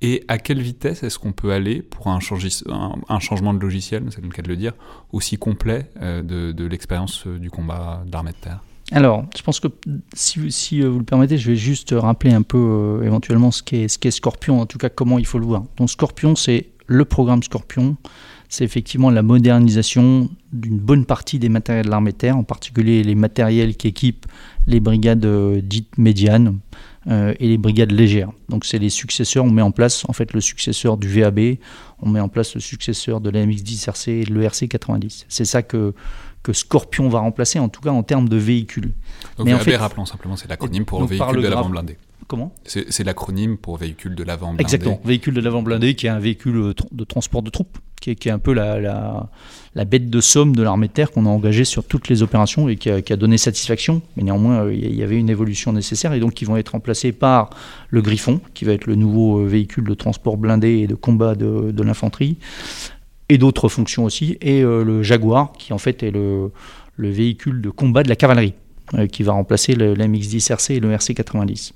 Speaker 1: et à quelle vitesse est-ce qu'on peut aller pour un, changement de logiciel, c'est le cas de le dire, aussi complet de, de l'expérience du combat de l'armée de terre?
Speaker 2: Alors, je pense que si, euh, vous le permettez, je vais juste rappeler un peu euh, éventuellement ce qu'est, Scorpion, en tout cas comment il faut le voir. Donc Scorpion, c'est le programme Scorpion, c'est effectivement la modernisation d'une bonne partie des matériels de l'armée terre, en particulier les matériels qui équipent les brigades euh, dites médianes et les brigades légères. Donc c'est les successeurs, on met en place en fait le successeur du VAB, on met en place le successeur de la MX-10RC et de l'ERC 90. C'est ça que que Scorpion va remplacer, en tout cas en termes de véhicules.
Speaker 1: Donc Mais en fait, rappelons simplement, c'est l'acronyme pour véhicule de l'avant blindé.
Speaker 2: Comment?
Speaker 1: C'est l'acronyme pour véhicule de l'avant blindé.
Speaker 2: Exactement, véhicule de l'avant blindé qui est un véhicule euh, de transport de troupes, qui est, qui est un peu la, la, bête de somme de l'armée de terre qu'on a engagée sur toutes les opérations et qui a, qui a donné satisfaction. Mais néanmoins, euh, il y avait une évolution nécessaire et donc qui vont être remplacés par le Griffon, qui va être le nouveau euh, véhicule de transport blindé et de combat de, de l'infanterie et d'autres fonctions aussi, et euh, le Jaguar, qui en fait est le, le, véhicule de combat de la cavalerie, euh, qui va remplacer le, l'MX-10 RC et le RC-90.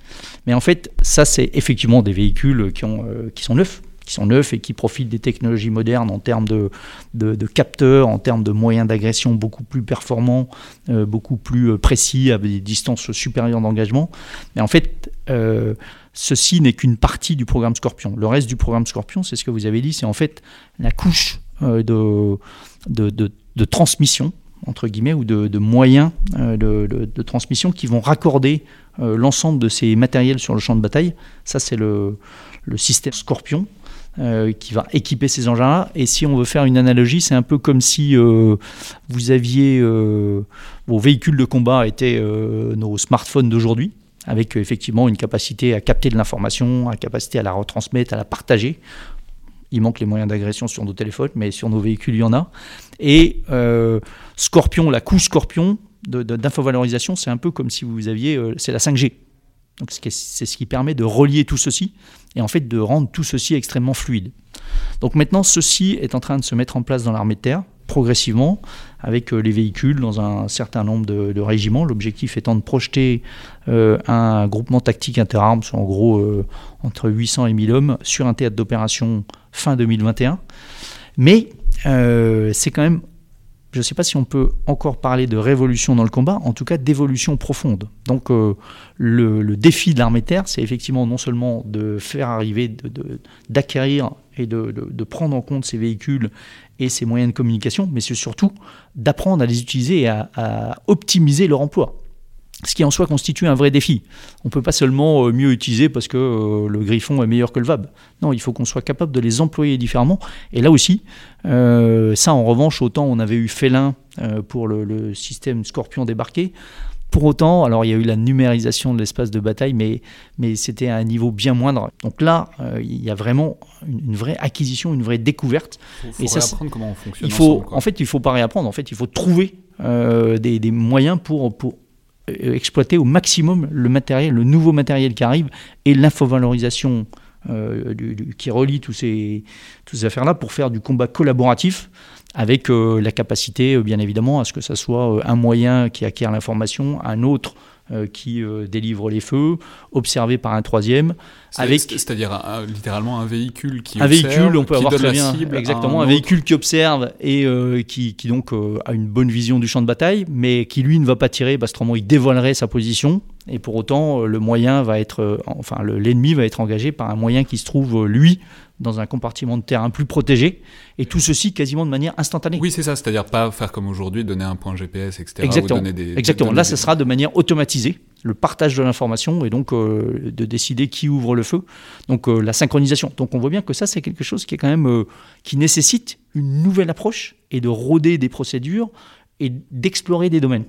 Speaker 2: Mais en fait, ça, c'est effectivement des véhicules qui, euh, qui sont neufs, qui sont neufs et qui profitent des technologies modernes en termes de, de, capteurs, en termes de moyens d'agression beaucoup plus performants, beaucoup plus précis, avec des distances supérieures d'engagement. Mais en fait, ceci n'est qu'une partie du programme Scorpion. Le reste du programme Scorpion, c'est ce que vous avez dit, c'est en fait la couche euh, de, de, transmission, entre guillemets, ou de, moyens euh, de, transmission qui vont raccorder euh, l'ensemble de ces matériels sur le champ de bataille. Ça, c'est le, système Scorpion. Qui va équiper ces engins-là. Et si on veut faire une analogie, c'est un peu comme si vous aviez vos véhicules de combat étaient nos smartphones d'aujourd'hui avec euh, effectivement une capacité à capter de l'information, une capacité à la retransmettre, à la partager. Il manque les moyens d'agression sur nos téléphones, mais sur nos véhicules, il y en a. Et euh, Scorpion, la couche Scorpion d'infovalorisation, c'est un peu comme si vous aviez, euh, c'est la 5G. Donc c'est ce qui permet de relier tout ceci et en fait de rendre tout ceci extrêmement fluide. Donc maintenant, ceci est en train de se mettre en place dans l'armée de terre progressivement avec euh, les véhicules dans un certain nombre de, régiments. L'objectif étant de projeter euh, un groupement tactique interarmes, en gros euh, entre 800 et 1000 hommes, sur un théâtre d'opération fin 2021. Mais c'est quand même je ne sais pas si on peut encore parler de révolution dans le combat, en tout cas d'évolution profonde. Donc le, défi de l'armée terre, c'est effectivement non seulement de faire arriver, d'acquérir et de, prendre en compte ces véhicules et ces moyens de communication, mais c'est surtout d'apprendre à les utiliser et à, optimiser leur emploi. Ce qui en soi constitue un vrai défi. On ne peut pas seulement mieux utiliser parce que le Griffon est meilleur que le VAB. Non, il faut qu'on soit capable de les employer différemment. Et là aussi, ça en revanche, autant on avait eu Félin pour le, le, système Scorpion débarqué, pour autant, alors il y a eu la numérisation de l'espace de bataille, mais, mais c'était à un niveau bien moindre. Donc là, euh, il y a vraiment une, vraie acquisition, une vraie découverte.
Speaker 1: Il faut, faut réapprendre comment on fonctionne.
Speaker 2: Il faut, en fait, il ne faut pas réapprendre. En fait, il faut trouver euh, des, des, moyens pour, pour euh, exploiter au maximum le matériel, le nouveau matériel qui arrive et l'infovalorisation euh, qui relie tous ces, toutes ces affaires-là pour faire du combat collaboratif avec euh, la capacité, euh, bien évidemment, à ce que ça soit euh, un moyen qui acquiert l'information, un autre qui délivre les feux, observé par un troisième.
Speaker 1: Avec... C'est-à-dire littéralement un véhicule qui
Speaker 2: un
Speaker 1: observe,
Speaker 2: véhicule, on peut
Speaker 1: qui
Speaker 2: avoir
Speaker 1: donne
Speaker 2: très
Speaker 1: la
Speaker 2: bien,
Speaker 1: cible
Speaker 2: exactement,
Speaker 1: un
Speaker 2: un, véhicule qui observe et qui, qui, donc a une bonne vision du champ de bataille, mais qui lui ne va pas tirer, parce qu'autrement il dévoilerait sa position, et pour autant le moyen va être, enfin l'ennemi va être engagé par un moyen qui se trouve lui dans un compartiment de terrain plus protégé, et tout ceci quasiment de manière instantanée.
Speaker 1: Oui, c'est ça, c'est-à-dire pas faire comme aujourd'hui, donner un point GPS, etc.
Speaker 2: Exactement.
Speaker 1: Ou donner des,
Speaker 2: Exactement.
Speaker 1: donner
Speaker 2: Là,
Speaker 1: des-
Speaker 2: ça sera de manière automatisée, le partage de l'information, et donc euh, de décider qui ouvre le feu, donc euh, la synchronisation. Donc on voit bien que ça, c'est quelque chose qui est quand même, euh, qui nécessite une nouvelle approche, et de rôder des procédures, et d'explorer des domaines.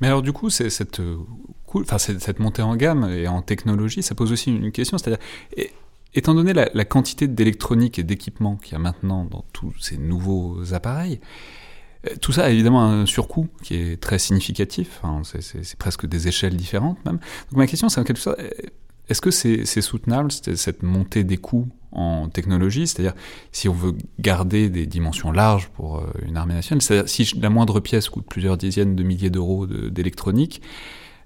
Speaker 1: Mais alors du coup, c'est cette, euh, enfin, cette, montée en gamme et en technologie, ça pose aussi une question, c'est-à-dire, étant donné la, quantité d'électronique et d'équipement qu'il y a maintenant dans tous ces nouveaux appareils, euh, tout ça a évidemment un surcoût qui est très significatif, Enfin, c'est- presque des échelles différentes même. Donc ma question c'est en quelque sorte, euh, est-ce que c'est soutenable cette montée des coûts en technologie? C'est-à-dire si on veut garder des dimensions larges pour euh, une armée nationale, c'est-à-dire si la moindre pièce coûte plusieurs dizaines de milliers d'euros de- d'électronique,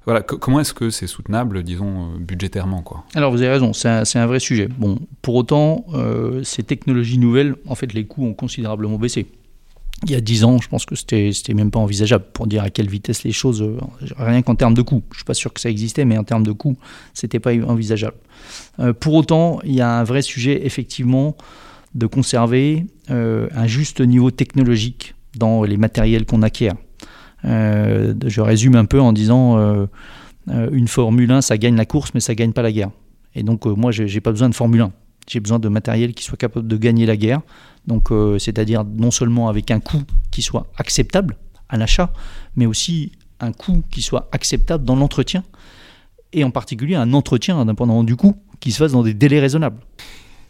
Speaker 1: voilà, co- comment est-ce que c'est soutenable, disons, euh, budgétairement quoi?
Speaker 2: Alors vous avez raison, c'est un, vrai sujet. Bon, pour autant, euh, ces technologies nouvelles, en fait, les coûts ont considérablement baissé. Il y a 10 ans, je pense que c'était même pas envisageable pour dire à quelle vitesse les choses, euh, rien qu'en termes de coûts. Je suis pas sûr que ça existait, mais en termes de coûts, c'était pas envisageable. Pour autant, il y a un vrai sujet effectivement de conserver un juste niveau technologique dans les matériels qu'on acquiert. Euh, je résume un peu en disant euh, euh, une Formule 1, ça gagne la course, mais ça gagne pas la guerre. Et donc, euh, moi, j'ai pas besoin de Formule 1. J'ai besoin de matériel qui soit capable de gagner la guerre. Donc, c'est-à-dire non seulement avec un coût qui soit acceptable à l'achat, mais aussi un coût qui soit acceptable dans l'entretien. Et en particulier un entretien, indépendamment du coût, qui se fasse dans des délais raisonnables.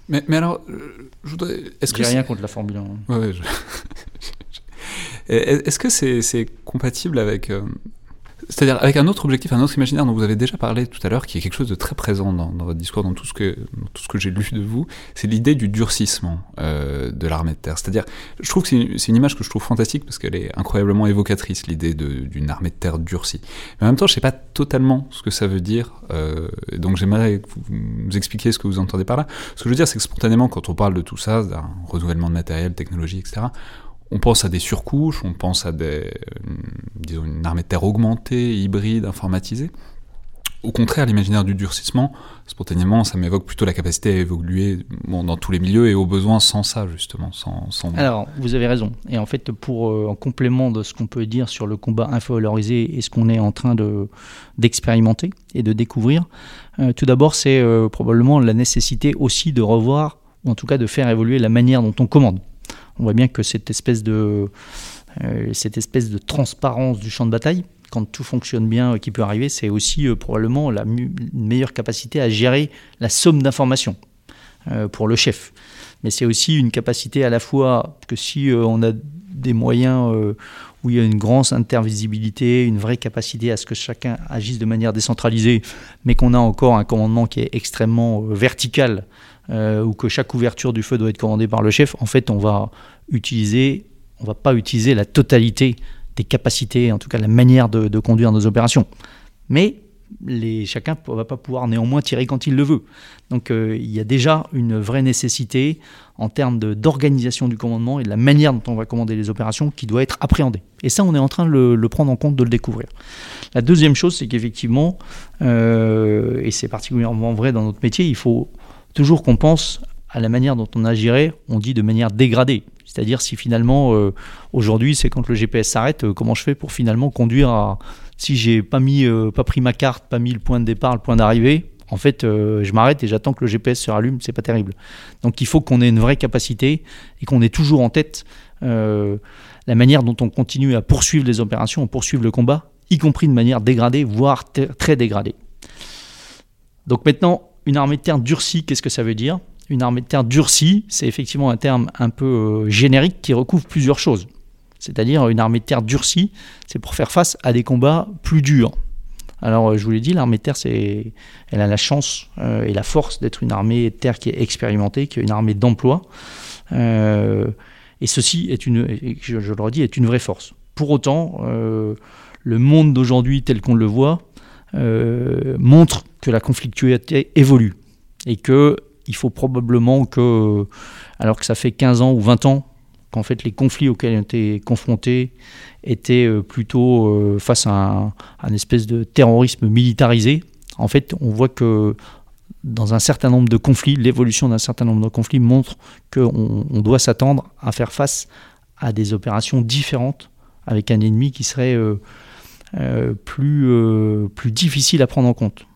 Speaker 1: mais, mais alors, je voudrais, est-ce que
Speaker 2: rien contre la Formule 1.
Speaker 1: Ouais, je- Est-ce que c'est compatible avec, euh, c'est-à-dire avec un autre objectif, un autre imaginaire dont vous avez déjà parlé tout à l'heure, qui est quelque chose de très présent dans, votre discours, dans tout ce que tout ce que j'ai lu de vous, c'est l'idée du durcissement euh, de l'armée de terre. C'est-à-dire, je trouve que c'est une, image que je trouve fantastique parce qu'elle est incroyablement évocatrice, l'idée d'une armée de terre durcie. Mais en même temps, je sais pas totalement ce que ça veut dire, euh, donc j'aimerais que vous nous expliquiez ce que vous entendez par là. Ce que je veux dire, c'est que spontanément, quand on parle de tout ça, d'un renouvellement de matériel, technologie, etc., on pense à des surcouches, on pense à des, euh, disons, une armée de terre augmentée, hybride, informatisée. Au contraire, l'imaginaire du durcissement, spontanément, ça m'évoque plutôt la capacité à évoluer dans tous les milieux et au besoin sans ça, justement. Sans.
Speaker 2: Alors, vous avez raison. Et en fait, pour euh, en complément de ce qu'on peut dire sur le combat infovalorisé et ce qu'on est en train de d'expérimenter et de découvrir, euh, tout d'abord, c'est probablement la nécessité aussi de revoir, ou en tout cas de faire évoluer la manière dont on commande. On voit bien que cette espèce de euh, cette espèce de transparence du champ de bataille, quand tout fonctionne bien, euh, qui peut arriver, c'est aussi euh, probablement la meilleure capacité à gérer la somme d'informations pour le chef. Mais c'est aussi une capacité à la fois que si on a des moyens où il y a une grande intervisibilité, une vraie capacité à ce que chacun agisse de manière décentralisée, mais qu'on a encore un commandement qui est extrêmement vertical, euh, ou que chaque ouverture du feu doit être commandée par le chef, en fait, on va utiliser, on va pas utiliser la totalité des capacités, en tout cas la manière de, conduire nos opérations. Mais chacun ne va pas pouvoir néanmoins tirer quand il le veut. Donc euh, il y a déjà une vraie nécessité en termes d'organisation du commandement et de la manière dont on va commander les opérations qui doit être appréhendée. Et ça, on est en train de le, le prendre en compte, de le découvrir. La deuxième chose, c'est qu'effectivement, euh, et c'est particulièrement vrai dans notre métier, il faut toujours qu'on pense à la manière dont on agirait, on dit de manière dégradée. C'est-à-dire si finalement, euh, aujourd'hui, c'est quand le GPS s'arrête, euh, comment je fais pour finalement conduire à... Si j'ai pas, mis, euh, pas pris ma carte, pas mis le point de départ, le point d'arrivée, en fait, je m'arrête et j'attends que le GPS se rallume, c'est pas terrible. Donc il faut qu'on ait une vraie capacité et qu'on ait toujours en tête la manière dont on continue à poursuivre les opérations, à poursuivre le combat, y compris de manière dégradée, voire très dégradée. Donc maintenant, une armée de terre durcie, qu'est-ce que ça veut dire? Une armée de terre durcie, c'est effectivement un terme un peu euh, générique qui recouvre plusieurs choses. C'est-à-dire une armée de terre durcie, c'est pour faire face à des combats plus durs. Alors, euh, je vous l'ai dit, l'armée de terre, elle a la chance euh, et la force d'être une armée de terre qui est expérimentée, qui est une armée d'emploi. et ceci est une, je, le redis, est une vraie force. Pour autant, le monde d'aujourd'hui tel qu'on le voit montre que la conflictualité évolue et que il faut probablement que, alors que ça fait 15 ans ou 20 ans qu'en fait les conflits auxquels on était confrontés étaient euh, plutôt euh, face à un, espèce de terrorisme militarisé, en fait on voit que dans un certain nombre de conflits, l'évolution d'un certain nombre de conflits montre qu'on on doit s'attendre à faire face à des opérations différentes avec un ennemi qui serait euh, plus, plus difficile à prendre en compte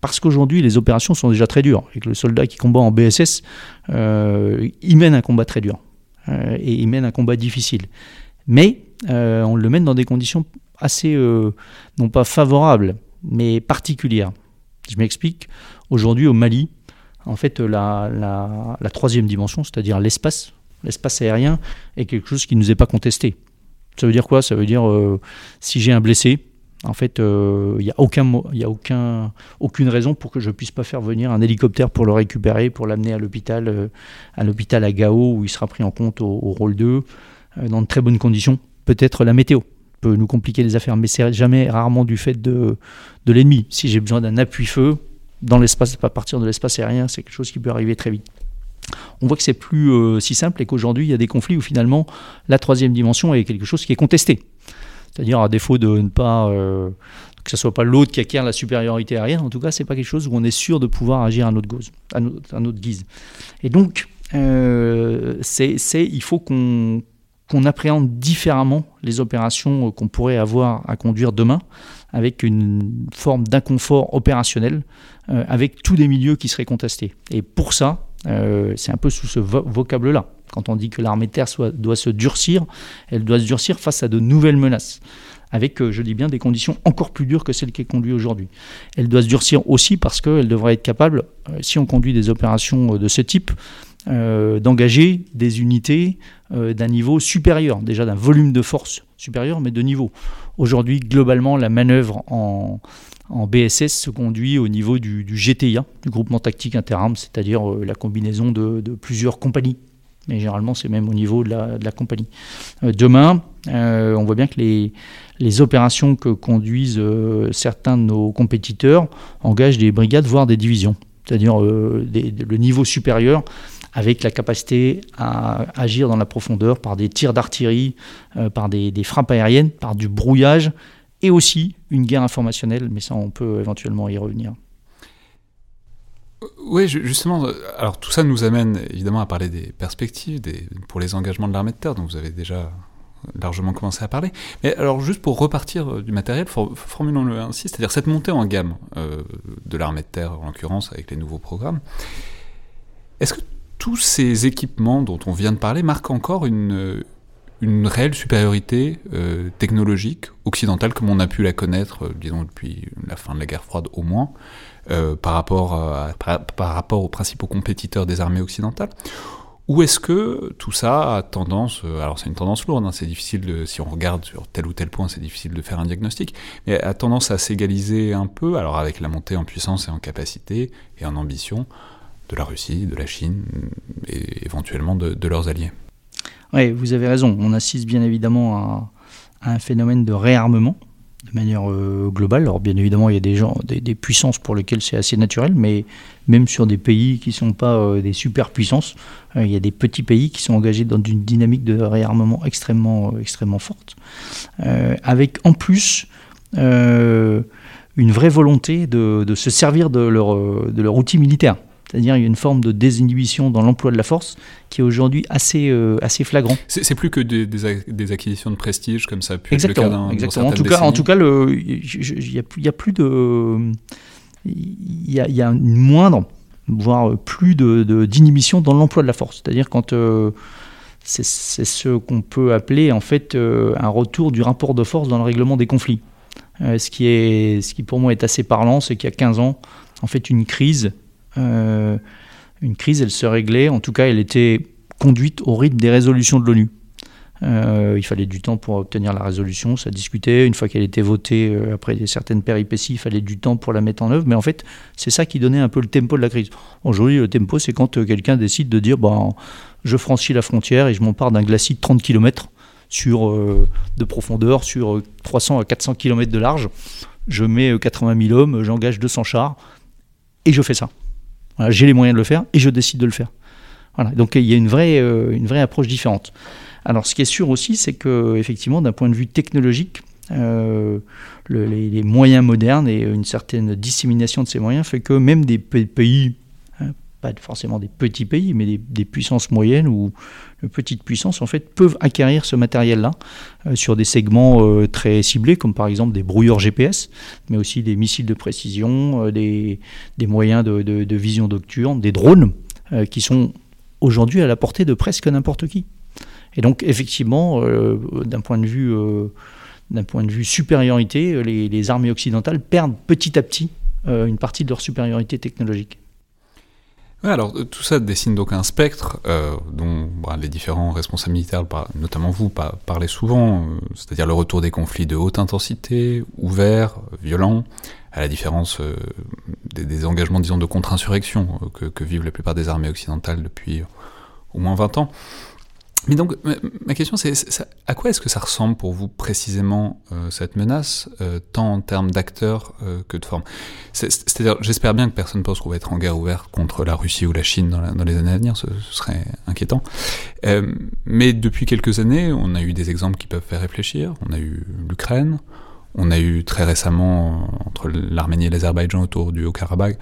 Speaker 2: parce qu'aujourd'hui les opérations sont déjà très dures et que le soldat qui combat en BSS, euh, il mène un combat très dur euh, et il mène un combat difficile. Mais euh, on le mène dans des conditions assez, non pas favorables, mais particulières. Je m'explique. Aujourd'hui au Mali, en fait, la, la troisième dimension, c'est-à-dire l'espace, l'espace aérien, est quelque chose qui ne nous est pas contesté. Ça veut dire quoi? Ça veut dire si j'ai un blessé, en fait, il euh, n'y a, aucun, y a aucun, aucune raison pour que je ne puisse pas faire venir un hélicoptère pour le récupérer, pour l'amener à l'hôpital, euh, à l'hôpital à Gao, où il sera pris en compte au, rôle 2, euh, dans de très bonnes conditions. Peut-être la météo peut nous compliquer les affaires, mais c'est jamais rarement du fait de, de l'ennemi. Si j'ai besoin d'un appui-feu dans l'espace, à partir de l'espace aérien, c'est quelque chose qui peut arriver très vite. On voit que c'est plus si simple et qu'aujourd'hui, il y a des conflits où finalement la troisième dimension est quelque chose qui est contesté. C'est-à-dire à défaut de ne pas euh, que ce soit pas l'autre qui acquiert la supériorité aérienne, en tout cas, c'est pas quelque chose où on est sûr de pouvoir agir à notre, guise. À guise. Et donc, euh, c'est, il faut qu'on, qu'on appréhende différemment les opérations qu'on pourrait avoir à conduire demain, avec une forme d'inconfort opérationnel, euh, avec tous les milieux qui seraient contestés. Et pour ça, c'est un peu sous ce vocable-là. Quand on dit que l'armée de terre doit se durcir, elle doit se durcir face à de nouvelles menaces avec, euh, je dis bien, des conditions encore plus dures que celles qui est conduite aujourd'hui. Elle doit se durcir aussi parce qu'elle devrait être capable, euh, si on conduit des opérations euh, de ce type, d'engager des unités d'un niveau supérieur, déjà d'un volume de force supérieur, mais de niveau. Aujourd'hui, globalement, la manœuvre en, BSS se conduit au niveau du, GTIA, du groupement tactique interarmes, c'est-à-dire la combinaison de, plusieurs compagnies mais généralement c'est même au niveau de la, compagnie. Euh, demain, euh, on voit bien que les, opérations que conduisent euh, certains de nos compétiteurs engagent des brigades, voire des divisions, c'est-à-dire le niveau supérieur avec la capacité à agir dans la profondeur par des tirs d'artillerie, par des, frappes aériennes, par du brouillage et aussi une guerre informationnelle, mais ça on peut éventuellement y revenir.
Speaker 1: Oui, justement, alors tout ça nous amène évidemment à parler des perspectives des, pour les engagements de l'armée de terre, dont vous avez déjà largement commencé à parler. Mais alors juste pour repartir euh, du matériel, formulons-le ainsi, c'est-à-dire cette montée en gamme euh, de l'armée de terre, en l'occurrence avec les nouveaux programmes, est-ce que tous ces équipements dont on vient de parler marquent encore une, une réelle supériorité euh, technologique occidentale comme on a pu la connaître, disons depuis la fin de la guerre froide au moins euh, par, rapport aux principaux compétiteurs des armées occidentales Ou est-ce que tout ça a tendance, euh, alors c'est une tendance lourde, hein, c'est difficile de, si on regarde sur tel ou tel point, c'est difficile de faire un diagnostic, mais a tendance à s'égaliser un peu, alors avec la montée en puissance et en capacité et en ambition de la Russie, de la Chine et éventuellement de, leurs alliés.
Speaker 2: Oui, vous avez raison, on assiste bien évidemment à un phénomène de réarmement de manière euh, globale. Alors bien évidemment, il y a des, gens, des, puissances pour lesquelles c'est assez naturel, mais même sur des pays qui ne sont pas euh, des superpuissances, euh, il y a des petits pays qui sont engagés dans une dynamique de réarmement extrêmement, extrêmement forte, avec en plus une vraie volonté de, de, se servir de leur, de leur outil militaire. C'est-à-dire il y a une forme de désinhibition dans l'emploi de la force qui est aujourd'hui assez, euh, assez flagrant.
Speaker 1: C'est plus que des, des, acquisitions de prestige comme ça a pu
Speaker 2: exactement,
Speaker 1: être le cas
Speaker 2: exactement. En tout, cas, en tout cas, il n'y a, a, plus de... Il y a, y a, une moindre, voire plus d'inhibition de, dans l'emploi de la force. C'est-à-dire quand... Euh, c'est ce qu'on peut appeler en fait euh, un retour du rapport de force dans le règlement des conflits. ce, qui est, ce qui pour moi est assez parlant, c'est qu'il y a 15 ans, en fait, une crise euh, une crise, elle se réglait, en tout cas, elle était conduite au rythme des résolutions de l'ONU. Euh, il fallait du temps pour obtenir la résolution, ça discutait. Une fois qu'elle était votée, euh, après certaines péripéties, il fallait du temps pour la mettre en œuvre. Mais en fait, c'est ça qui donnait un peu le tempo de la crise. Aujourd'hui, le tempo, c'est quand quelqu'un décide de dire bon, je franchis la frontière et je m'empare d'un glacis de 30 km sur, de profondeur sur 300 à 400 km de large. Je mets 80 000 hommes, j'engage 200 chars et je fais ça j'ai les moyens de le faire et je décide de le faire. Voilà. Donc il y a une vraie, euh, une vraie approche différente. Alors ce qui est sûr aussi, c'est que effectivement, d'un point de vue technologique, euh, les, moyens modernes et une certaine dissémination de ces moyens fait que même des pays pas forcément des petits pays, mais des, puissances moyennes ou de petites puissances, en fait, peuvent acquérir ce matériel-là euh, sur des segments euh, très ciblés, comme par exemple des brouilleurs GPS, mais aussi des missiles de précision, euh, des, moyens de, vision nocturne, des drones, qui sont aujourd'hui à la portée de presque n'importe qui. Et donc, effectivement, d'un point de vue d'un point de vue supériorité, les, les, armées occidentales perdent petit à petit une partie de leur supériorité technologique
Speaker 1: alors euh, tout ça dessine donc un spectre euh, dont bah, les différents responsables militaires, notamment vous, parlez souvent, euh, c'est-à-dire le retour des conflits de haute intensité, ouverts, violents, à la différence des, engagements, disons, de contre-insurrection que, vivent la plupart des armées occidentales depuis au moins 20 ans. Mais donc, ma question, c'est à quoi est-ce que ça ressemble pour vous précisément euh, cette menace, euh, tant en termes d'acteurs euh, que de forme C'est-à-dire, j'espère bien que personne ne pense qu'on va être en guerre ouverte contre la Russie ou la Chine dans, les années à venir, ce, serait inquiétant. mais depuis quelques années, on a eu des exemples qui peuvent faire réfléchir. On a eu l'Ukraine, on a eu très récemment, entre l'Arménie et l'Azerbaïdjan autour du Haut-Karabakh,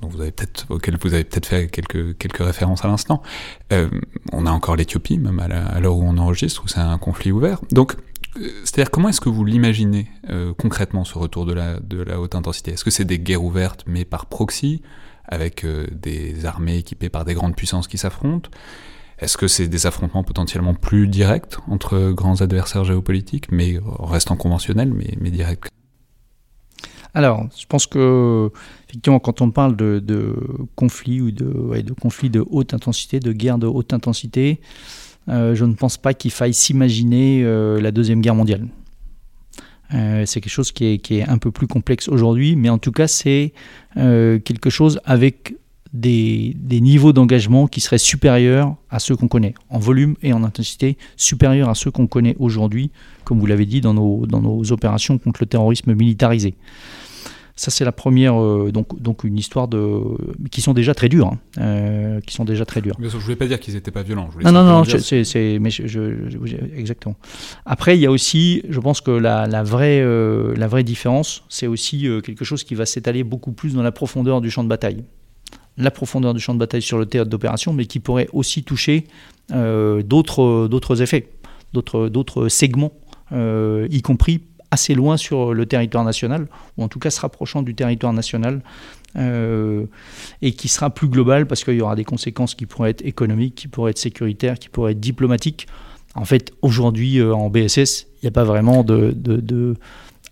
Speaker 1: dont vous avez peut-être, auquel vous avez peut-être fait quelques, quelques références à l'instant. Euh, on a encore l'Éthiopie, même à l'heure où on enregistre, où c'est un conflit ouvert. Donc, euh, c'est-à-dire, comment est-ce que vous l'imaginez euh, concrètement, ce retour de la, de la haute intensité? Est-ce que c'est des guerres ouvertes, mais par proxy, avec des armées équipées par des grandes puissances qui s'affrontent? Est-ce que c'est des affrontements potentiellement plus directs entre grands adversaires géopolitiques, mais restant conventionnels, mais, mais directs?
Speaker 2: Alors, je pense que effectivement, quand on parle de, conflits ou de, conflits de haute intensité, de guerres de haute intensité, euh, je ne pense pas qu'il faille s'imaginer euh, la deuxième guerre mondiale. Euh, c'est quelque chose qui est, un peu plus complexe aujourd'hui, mais en tout cas, c'est quelque chose avec des, des niveaux d'engagement qui seraient supérieurs à ceux qu'on connaît, en volume et en intensité, supérieurs à ceux qu'on connaît aujourd'hui, comme vous l'avez dit, dans nos, dans nos opérations contre le terrorisme militarisé. Ça, c'est la première, euh, donc, donc une histoire de, qui sont déjà très dures, hein, euh, qui sont déjà très dures.
Speaker 1: je voulais pas dire qu'ils n'étaient pas violents.
Speaker 2: non, non, non, c'est, mais je, exactement. Après, il y a aussi, je pense que la, la vraie, euh, la vraie différence, c'est aussi quelque chose qui va s'étaler beaucoup plus dans la profondeur du champ de bataille. La profondeur du champ de bataille sur le théâtre d'opération, mais qui pourrait aussi toucher d'autres, d'autres effets, d'autres, segments, y compris assez loin sur le territoire national, ou en tout cas se rapprochant du territoire national, euh, et qui sera plus global parce qu'il y aura des conséquences qui pourraient être économiques, qui pourraient être sécuritaires, qui pourraient être diplomatiques. En fait, aujourd'hui, euh, en BSS, il n'y a pas vraiment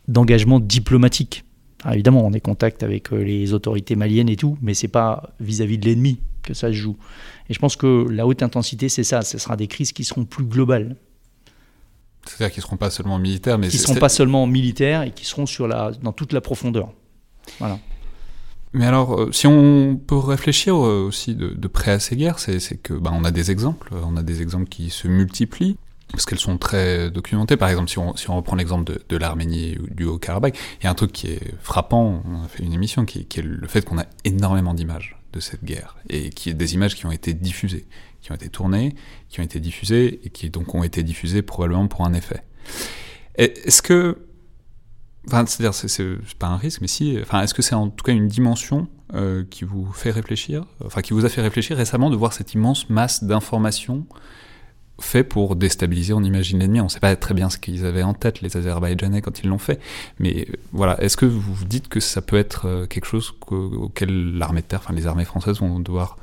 Speaker 2: d'engagement de, diplomatique. Évidemment, on est en contact avec euh, les autorités maliennes et tout, mais c'est pas vis-à-vis de l'ennemi que ça se joue. Et je pense que la haute intensité, c'est ça, ce sera des crises qui seront plus globales.
Speaker 1: C'est-à-dire qu'ils ne seront pas seulement militaires, mais...
Speaker 2: Qui ne seront pas seulement militaires et qui seront sur la, dans toute la profondeur. Voilà.
Speaker 1: Mais alors, euh, si on peut réfléchir euh, aussi de, près à ces guerres, c'est que bah, on a des exemples, on a des exemples qui se multiplient parce qu'elles sont très documentées. Par exemple, si on, reprend l'exemple de, l'Arménie ou du Haut-Karabakh, il y a un truc qui est frappant, on a fait une émission, qui, est le fait qu'on a énormément d'images de cette guerre, et qui est des images qui ont été diffusées, qui ont été tournées, qui ont été diffusées, et qui donc ont été diffusées probablement pour un effet. Est-ce que c'est-à-dire, c'est pas un risque, mais si. Enfin, est-ce que c'est en tout cas une dimension euh, qui vous fait réfléchir, enfin, qui vous a fait réfléchir récemment de voir cette immense masse d'informations fait pour déstabiliser, on imagine l'ennemi. On ne sait pas très bien ce qu'ils avaient en tête, les Azerbaïdjanais, quand ils l'ont fait. Mais euh, voilà, est-ce que vous dites que ça peut être euh, quelque chose auquel l'armée de terre, enfin les armées françaises vont devoir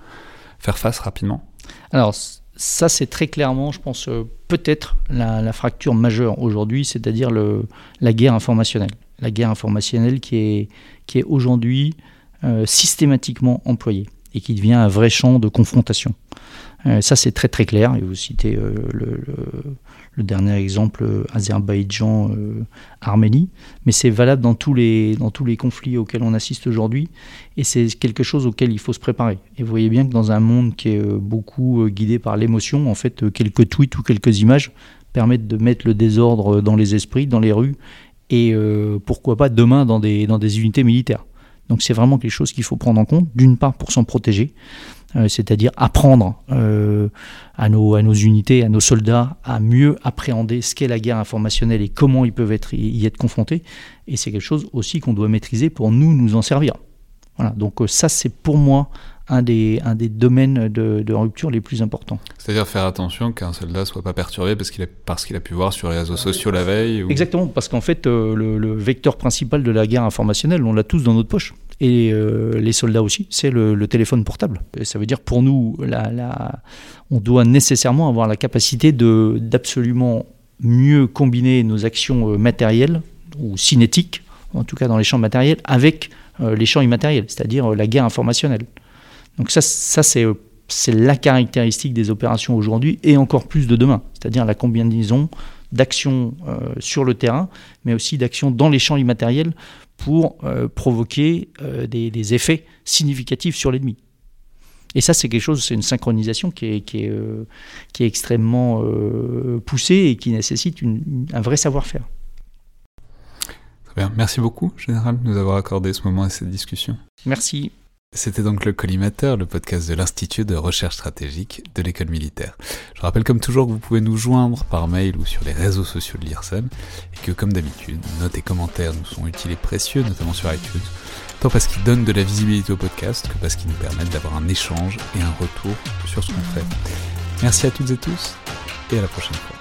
Speaker 1: faire face rapidement?
Speaker 2: Alors, ça, c'est très clairement, je pense, euh, peut-être la, fracture majeure aujourd'hui, c'est-à-dire la guerre informationnelle. La guerre informationnelle qui est, qui est aujourd'hui systématiquement employée et qui devient un vrai champ de confrontation. Euh, ça, c'est très très clair. Et vous citez euh, le, dernier exemple, euh, Azerbaïdjan-Arménie, mais c'est valable dans tous, les, dans tous les conflits auxquels on assiste aujourd'hui, et c'est quelque chose auquel il faut se préparer. Et vous voyez bien que dans un monde qui est beaucoup guidé par l'émotion, en fait, quelques tweets ou quelques images permettent de mettre le désordre dans les esprits, dans les rues, et pourquoi pas demain dans des, dans des unités militaires. Donc c'est vraiment quelque chose qu'il faut prendre en compte, d'une part pour s'en protéger, c'est-à-dire apprendre euh, à, nos, à nos unités, à nos soldats à mieux appréhender ce qu'est la guerre informationnelle et comment ils peuvent être, y être confrontés. Et c'est quelque chose aussi qu'on doit maîtriser pour nous nous en servir. Voilà, donc euh, ça c'est pour moi un des, un des domaines de, rupture les plus importants.
Speaker 1: C'est-à-dire faire attention qu'un soldat ne soit pas perturbé parce qu'il a, parce qu'il a pu voir sur les réseaux sociaux la veille
Speaker 2: Exactement, parce qu'en fait, euh, le, vecteur principal de la guerre informationnelle, on l'a tous dans notre poche. Et euh, les soldats aussi, c'est le, téléphone portable. Ça veut dire pour nous, on doit nécessairement avoir la capacité d'absolument mieux combiner nos actions euh, matérielles ou cinétiques, en tout cas dans les champs matériels, avec les champs immatériels, c'est-à-dire la guerre informationnelle. Donc ça, ça c'est, la caractéristique des opérations aujourd'hui et encore plus de demain, c'est-à-dire la combinaison d'actions euh, sur le terrain, mais aussi d'actions dans les champs immatériels pour euh, provoquer euh, des, effets significatifs sur l'ennemi. Et ça, c'est quelque chose, c'est une synchronisation qui est, qui est, qui est extrêmement poussée et qui nécessite un vrai savoir-faire.
Speaker 1: Très bien. Merci beaucoup, Général, de nous avoir accordé ce moment et cette discussion.
Speaker 2: Merci.
Speaker 1: C'était donc le Collimateur, le podcast de l'Institut de recherche stratégique de l'école militaire. Je rappelle comme toujours que vous pouvez nous joindre par mail ou sur les réseaux sociaux de l'IRSEM et que comme d'habitude, notes et commentaires nous sont utiles et précieux, notamment sur iTunes, tant parce qu'ils donnent de la visibilité au podcast que parce qu'ils nous permettent d'avoir un échange et un retour sur ce qu'on fait. Merci à toutes et tous et à la prochaine fois.